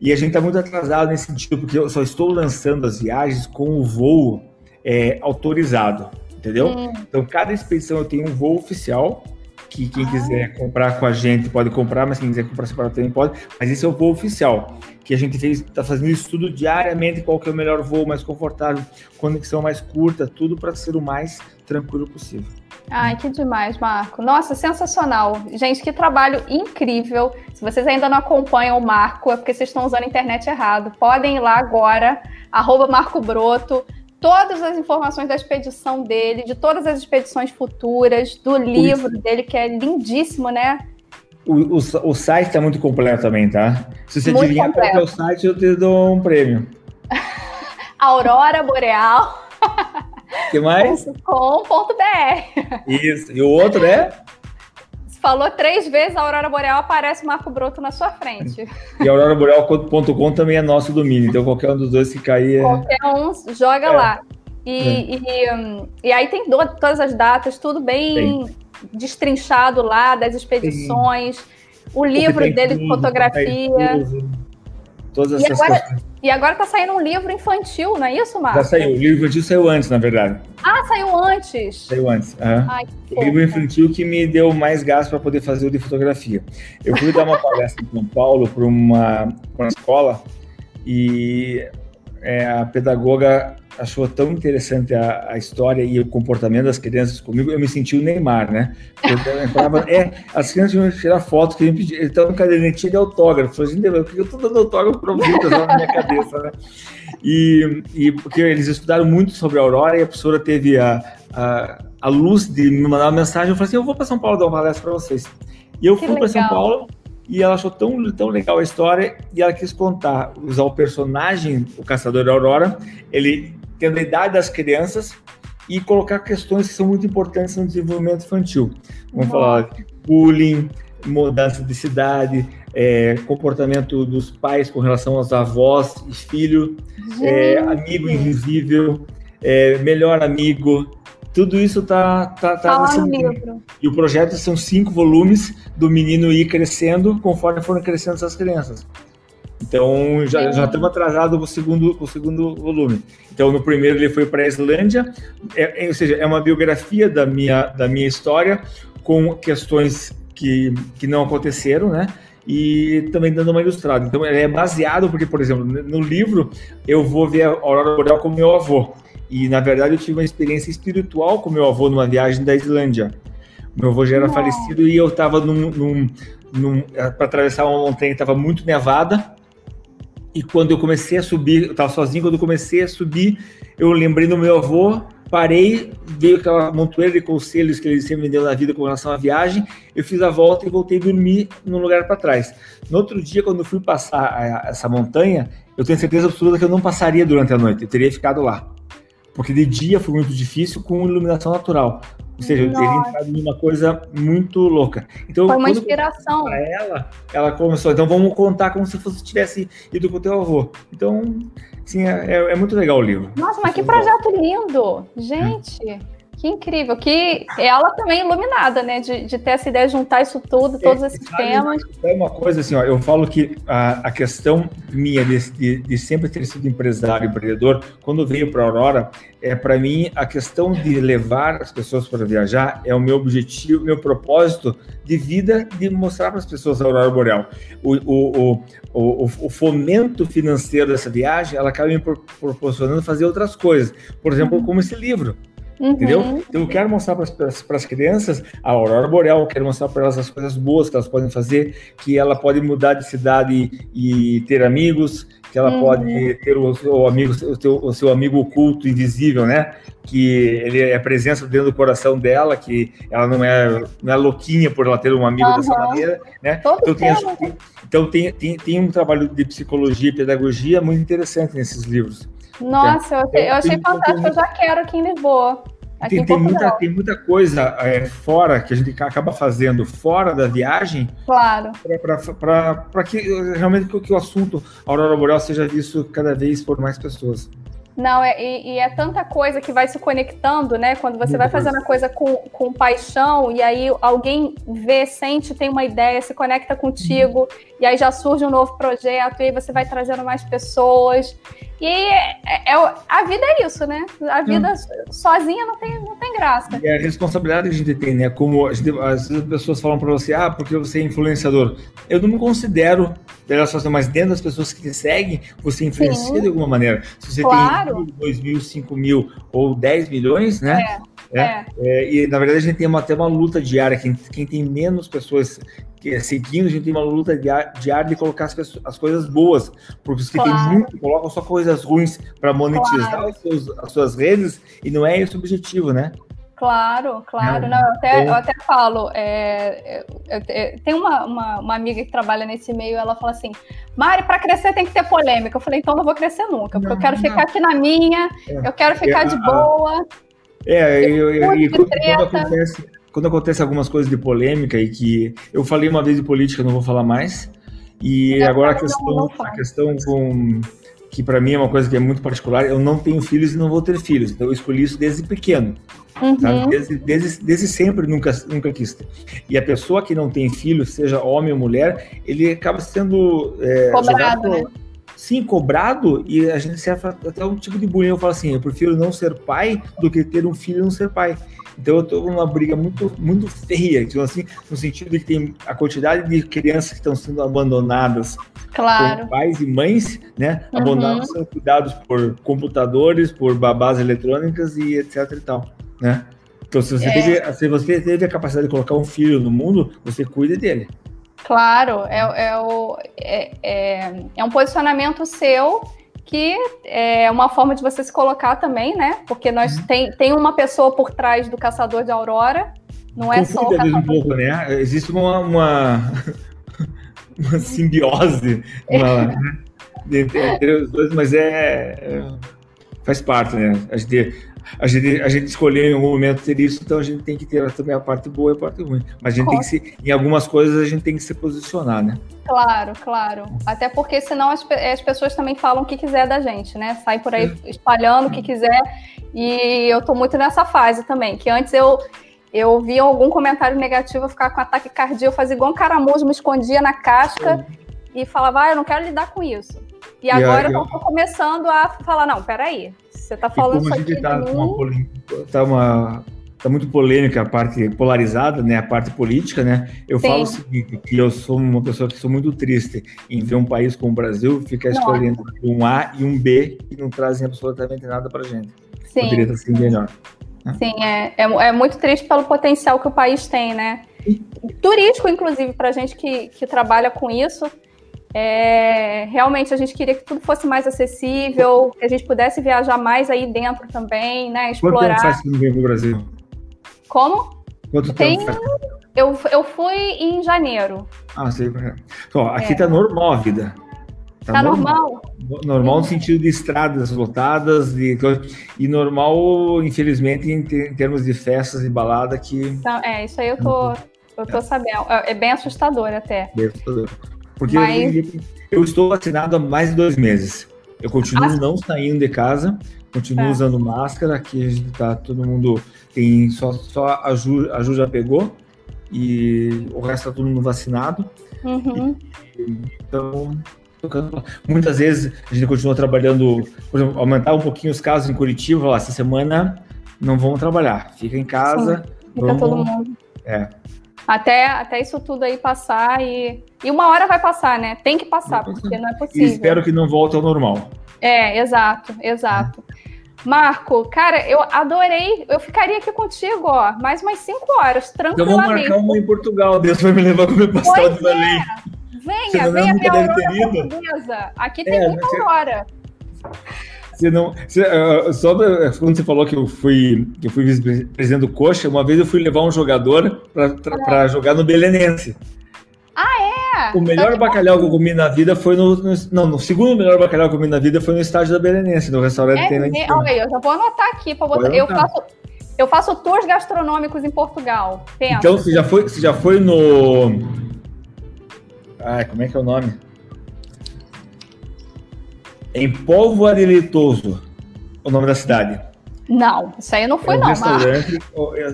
E a gente tá muito atrasado nesse sentido, porque eu só estou lançando as viagens com o voo é, autorizado entendeu? Hum. Então, cada expedição eu tenho um voo oficial, que quem ah. quiser comprar com a gente pode comprar, mas quem quiser comprar separado também pode. Mas esse é o voo oficial, que a gente está fazendo estudo diariamente, qual que é o melhor voo, mais confortável, conexão mais curta, tudo para ser o mais tranquilo possível. Ai, que demais, Marco. Nossa, sensacional. Gente, que trabalho incrível. Se vocês ainda não acompanham o Marco, é porque vocês estão usando a internet errado. Podem ir lá agora, arroba Marco Broto, todas as informações da expedição dele, de todas as expedições futuras, do livro dele, que é lindíssimo, né? O, o, o site está muito completo também, tá? Se você muito adivinhar qual é o site, eu te dou um prêmio. Aurora Boreal. que mais? .com.br. Isso. E o outro é? Falou três vezes, a Aurora Boreal aparece o Marco Broto na sua frente. E auroraboreal.com também é nosso domínio, então qualquer um dos dois que cair. É... Qualquer um joga é. lá. E, é. e, um, e, aí tem do, todas as datas, tudo bem tem. destrinchado lá, das expedições, Sim. o livro dele de fotografia. Todas e agora, questões. E agora tá saindo um livro infantil, não é isso, Marcos? Já saiu. O livro infantil saiu antes, na verdade. Ah, saiu antes. Saiu antes. Uhum. Ai, o livro infantil que me deu mais gás para poder fazer o de fotografia. Eu fui dar uma palestra em São Paulo para uma, uma escola e é, a pedagoga achou tão interessante a, a, história e o comportamento das crianças comigo, eu me senti o Neymar, né? Eu entrava, é, as crianças iam tirar fotos, que pedir, então no cadernetinho de autógrafo. Eu falei, que eu tô dando autógrafo para vocês na minha cabeça, né? E, e porque eles estudaram muito sobre a Aurora e a professora teve a, a, a luz de me mandar uma mensagem, eu falei assim, eu vou para São Paulo dar uma palestra para vocês. E eu que fui para São Paulo, e ela achou tão, tão legal a história e ela quis contar, usar o personagem, o Caçador da Aurora, ele tendo a idade das crianças e colocar questões que são muito importantes no desenvolvimento infantil. Vamos Nossa. falar bullying, mudança de cidade, é, comportamento dos pais com relação aos avós e filho, é, amigo invisível, é, melhor amigo, tudo isso tá, tá, tá, no livro. E o projeto são cinco volumes do menino ir crescendo conforme foram crescendo essas crianças. Então já, já estamos atrasados para o segundo, o segundo volume. Então no primeiro ele foi para a Islândia, é, é, ou seja, é uma biografia da minha, da minha história com questões que, que não aconteceram, né? E também dando uma ilustrada. Então ele é baseado, porque, por exemplo, no livro eu vou ver a Aurora Boreal com meu avô. E na verdade eu tive uma experiência espiritual com meu avô numa viagem da Islândia. Meu avô já era falecido e eu estava num, num, num para atravessar uma montanha que estava muito nevada e quando eu comecei a subir, eu estava sozinho, quando eu comecei a subir, eu lembrei do meu avô, parei, veio aquela montoeira de conselhos que ele sempre me deu na vida com relação à viagem, eu fiz a volta e voltei a dormir num lugar para trás. No outro dia, quando eu fui passar a, essa montanha, eu tenho certeza absoluta que eu não passaria durante a noite, eu teria ficado lá. Porque de dia foi muito difícil com iluminação natural. Ou seja, eu teria entrado em uma coisa muito louca. Então, Foi uma inspiração. Para ela, ela começou, então vamos contar como se fosse tivesse ido com o teu avô. Então, sim, é, é, é muito legal o livro. Nossa, mas que projeto lindo! Gente. Que incrível, que ela também é iluminada, né? De, de ter essa ideia de juntar isso tudo, todos é, esses temas. É uma coisa assim, ó, eu falo que a, a questão minha de, de, de, sempre ter sido empresário, empreendedor, quando veio para a Aurora, é para mim a questão de levar as pessoas para viajar é o meu objetivo, meu propósito de vida, de mostrar para as pessoas a Aurora Boreal. O, o, o, o, o fomento financeiro dessa viagem, ela acaba me proporcionando fazer outras coisas. Por exemplo, como esse livro. Uhum. Entendeu? Então eu quero mostrar para as crianças a aurora boreal, eu quero mostrar para elas as coisas boas que elas podem fazer, que ela pode mudar de cidade e, ter amigos, que ela uhum. pode ter o seu amigo, o seu, o seu amigo oculto, invisível, né? Que ele é presença dentro do coração dela, que ela não é, não é louquinha por ela ter um amigo uhum. dessa maneira, né? então tem, então tem, tem, tem um trabalho de psicologia e pedagogia muito interessante nesses livros. Nossa, eu, eu achei fantástico, eu já quero aqui em Lisboa. Aqui tem, tem muita, tem muita coisa é, fora que a gente acaba fazendo fora da viagem. Claro. Para que realmente que, que o assunto Aurora Boreal seja visto cada vez por mais pessoas. Não, é, e, e, é tanta coisa que vai se conectando, né? Quando você vai fazendo a coisa com, com paixão, e aí alguém vê, sente, tem uma ideia, se conecta contigo, uhum. e aí já surge um novo projeto, e aí você vai trazendo mais pessoas. E é, é, a vida é isso, né? A vida hum. sozinha não tem graça. E a responsabilidade que a gente tem, né? Como gente, as pessoas falam para você, ah, porque você é influenciador. Eu não me considero dessa mas dentro das pessoas que te seguem, você influencia Sim. de alguma maneira. Se você claro. tem 2 mil, 5 mil ou 10 milhões, né? É. É, é. e na verdade a gente tem uma, até uma luta diária. Quem, quem tem menos pessoas que, seguindo, a gente tem uma luta diária de colocar as, pessoas, as coisas boas. Porque os que claro. tem muito colocam só coisas ruins para monetizar claro. seus, as suas redes e não é esse o objetivo, né? Claro, claro. Não, eu, até, então eu até falo, é, eu, eu, tem uma, uma, uma, amiga que trabalha nesse meio, ela fala assim, Mari, para crescer tem que ter polêmica. Eu falei, então não vou crescer nunca, porque não, eu quero não. ficar aqui na minha, é. eu quero ficar é, de boa. É, eu, eu, e quando, quando, acontece, quando acontece algumas coisas de polêmica e que eu falei uma vez de política, não vou falar mais. E agora a questão, a questão com que para mim é uma coisa que é muito particular, eu não tenho filhos e não vou ter filhos, então eu escolhi isso desde pequeno. Uhum. Desde, desde, desde, sempre nunca, nunca quis ter. E a pessoa que não tem filho, seja homem ou mulher, ele acaba sendo é, cobrado, jogado, né? sim, cobrado, e a gente serve até um tipo de bullying. Eu falo assim: eu prefiro não ser pai do que ter um filho e não ser pai. Então eu estou numa briga muito, muito feia, então, assim, no sentido de que tem a quantidade de crianças que estão sendo abandonadas claro. por pais e mães, né? Uhum. Abandonados sendo cuidados por computadores, por babás eletrônicas e etc e tal, né? Então, se você, é. teve, se você teve a capacidade de colocar um filho no mundo, você cuida dele. Claro, é, é, o, é, é, é um posicionamento seu que é uma forma de você se colocar também, né? Porque nós uhum. tem, tem uma pessoa por trás do caçador de aurora, não é só o caçador. Um pouco, né? Existe uma, uma, uma simbiose uma, né? entre os dois, mas é, é, faz parte, né? A gente, a gente, a gente escolheu em algum momento ter isso, então a gente tem que ter também a parte boa e a parte ruim. Mas a gente tem que se, em algumas coisas a gente tem que se posicionar, né? Claro, claro. Até porque senão as, as pessoas também falam o que quiser da gente, né? Sai por aí espalhando o que quiser. E eu tô muito nessa fase também, que antes eu eu via algum comentário negativo, eu ficava com ataque cardíaco, eu fazia igual um caramujo, me escondia na casca e falava, ah, eu não quero lidar com isso. E, e agora eu tô começando a falar, não, peraí, você tá falando isso aqui tá, de uma, tá uma tá muito polêmica a parte polarizada, né, a parte política, né? Eu Sim. falo o seguinte, que eu sou uma pessoa que sou muito triste em ver um país como o Brasil ficar escolhendo um A e um B que não trazem absolutamente nada para gente. Sim. Poderia estar sendo melhor. Né? Sim, é, é, é, muito triste pelo potencial que o país tem, né? Turístico, inclusive, para gente que, que trabalha com isso, É, realmente a gente queria que tudo fosse mais acessível, que a gente pudesse viajar mais aí dentro também, né? Explorar. Quanto tempo faz que não vem pro Brasil? Como? Quanto Tem... tempo faz? Eu, eu fui em janeiro. Ah, sei. Então, aqui é. tá normal a vida. Tá, tá normal? Normal, normal no sentido de estradas lotadas de, e normal, infelizmente, em, termos de festas e balada que... Então, é, isso aí eu tô, eu tô é. sabendo. É, é bem assustador até. Bem assustador. Porque Mas... eu, eu, estou vacinado há mais de dois meses. Eu continuo ah. não saindo de casa, continuo é. usando máscara, aqui a gente tá, todo mundo tem, só, só a, Ju, a Ju já pegou, e o resto tá todo mundo vacinado. Uhum. E, então, muitas vezes a gente continua trabalhando, por exemplo, aumentar um pouquinho os casos em Curitiba, ó, essa semana não vão trabalhar, fica em casa. Sim, fica vamos... todo mundo. É, até, até isso tudo aí passar e, e uma hora vai passar, né? Tem que passar, porque não é possível. E espero que não volte ao normal. É, exato, exato. Marco, cara, eu adorei. Eu ficaria aqui contigo, ó, mais umas cinco horas, tranquilamente. Então vamos marcar uma em Portugal. Deus vai me levar comer pastel de Belém. É. Venha, venha ver a aurora portuguesa. Aqui tem é, muita aurora. Você não, você, uh, só da, quando você falou que eu fui, que eu fui vice-presidente do Coxa, uma vez eu fui levar um jogador para jogar no Belenense. Ah, é? O melhor tá bacalhau que eu comi na vida foi no, no, Não, no segundo melhor bacalhau que eu comi na vida foi no estádio da Belenense, no restaurante é, que tem lá em cima. Olha aí, eu já vou anotar aqui para botar. Eu faço, eu faço tours gastronômicos em Portugal. Pensa. Então você já foi, você já foi no. Ai, como é que é o nome? Em Póvoa de o nome da cidade. Não, isso aí não foi, é um não. Restaurante,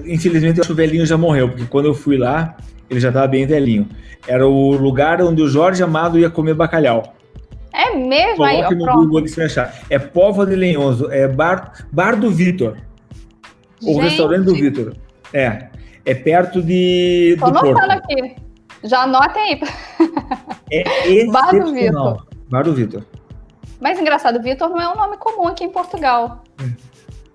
infelizmente, o velhinho já morreu, porque quando eu fui lá, ele já estava bem velhinho. Era o lugar onde o Jorge Amado ia comer bacalhau. É mesmo? Coloque aí, no pronto. Google você achar. É Póvoa de Lenhoso, é Bar, Bar do Vitor. O restaurante do Vitor. É. É perto de. Tô anotando aqui. Já anotem aí. É Bar do Vitor. Bar do Vitor. Mas engraçado, Vitor não é um nome comum aqui em Portugal.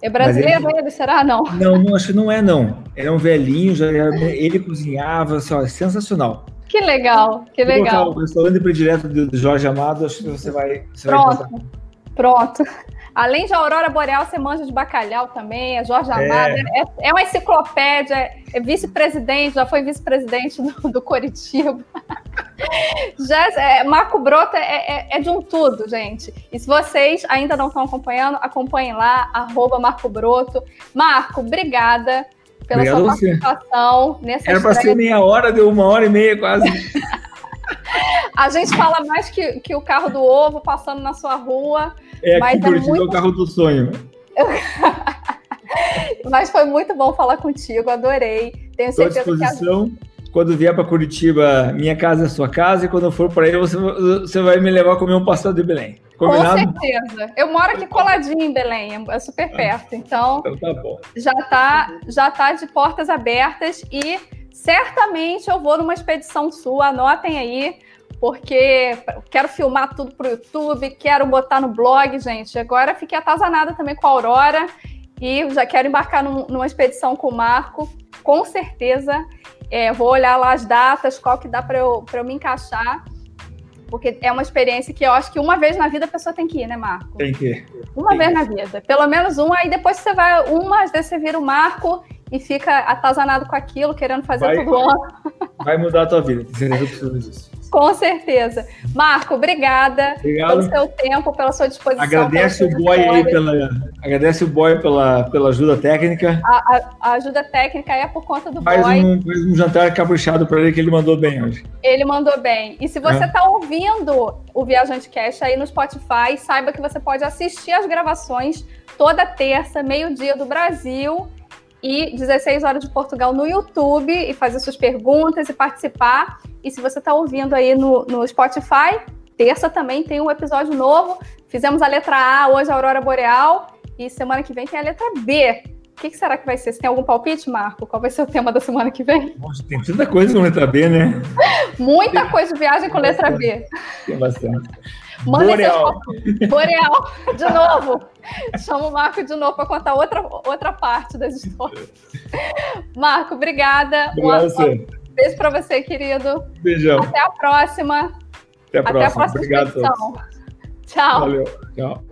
É brasileiro ele, ele, será? Não. Não, não, acho que não é, não. Ele é um velhinho, já era, ele cozinhava, assim, ó, é sensacional. Que legal, que legal. O restaurante predileto do Jorge Amado, acho que você vai. Você Pronto. Vai Pronto. Além de Aurora Boreal, você manja de bacalhau também, é Jorge Amado, é, é, é uma enciclopédia, é vice-presidente, já foi vice-presidente do, do Coritiba. já, é, Marco Broto é, é, é, de um tudo, gente. E se vocês ainda não estão acompanhando, acompanhem lá, arroba Marco Broto. Marco, obrigada pela Obrigado sua participação. Nessa Era para ser meia hora, deu uma hora e meia quase. A gente fala mais que, que o carro do ovo passando na sua rua. É, mas aqui é muito... o carro do sonho. mas foi muito bom falar contigo, adorei. Tenho certeza à disposição. Que a... Quando vier para Curitiba, minha casa é sua casa, e quando eu for para aí, você, você vai me levar a comer um pastel de Belém. Combinado? Com certeza. Eu moro aqui coladinho em Belém, é super ah, perto. Então, então tá bom. já tá, já tá de portas abertas e certamente eu vou numa expedição sua, anotem aí porque quero filmar tudo para o YouTube, quero botar no blog, gente. Agora fiquei atazanada também com a Aurora e já quero embarcar num, numa expedição com o Marco, com certeza. É, vou olhar lá as datas, qual que dá para eu, eu me encaixar, porque é uma experiência que eu acho que uma vez na vida a pessoa tem que ir, né, Marco? Tem que ir. Uma tem vez que. na vida, pelo menos uma, aí depois você vai, uma, às vezes você vira o Marco e fica atazanado com aquilo, querendo fazer vai, tudo ano. Vai mudar a tua vida, disso. Com certeza. Marco, obrigada Obrigado. pelo seu tempo, pela sua disposição. Agradece o boy aí pela, agradece o boy pela, pela ajuda técnica. A, a, a ajuda técnica é por conta do faz boy. Um, faz um jantar caprichado para ele que ele mandou bem hoje. Ele mandou bem. E se você está é. ouvindo o Viajante Cash aí no Spotify, saiba que você pode assistir as gravações toda terça, meio-dia do Brasil e 16 horas de Portugal no YouTube e fazer suas perguntas e participar. E se você está ouvindo aí no, no Spotify, terça também tem um episódio novo. Fizemos a letra A, hoje a Aurora Boreal, e semana que vem tem a letra B. O que, que, será que vai ser? Você tem algum palpite, Marco? Qual vai ser o tema da semana que vem? Nossa, tem tanta coisa com letra B, né? Muita coisa de viagem com letra B. Tem bastante. Manda Boreal. Boreal, de novo. Chama o Marco de novo para contar outra, outra parte das histórias. Marco, obrigada. Obrigado um, você. Beijo para você, querido. Beijão. Até a próxima. Até a próxima. Até a próxima Obrigado. Tchau. Valeu. Tchau.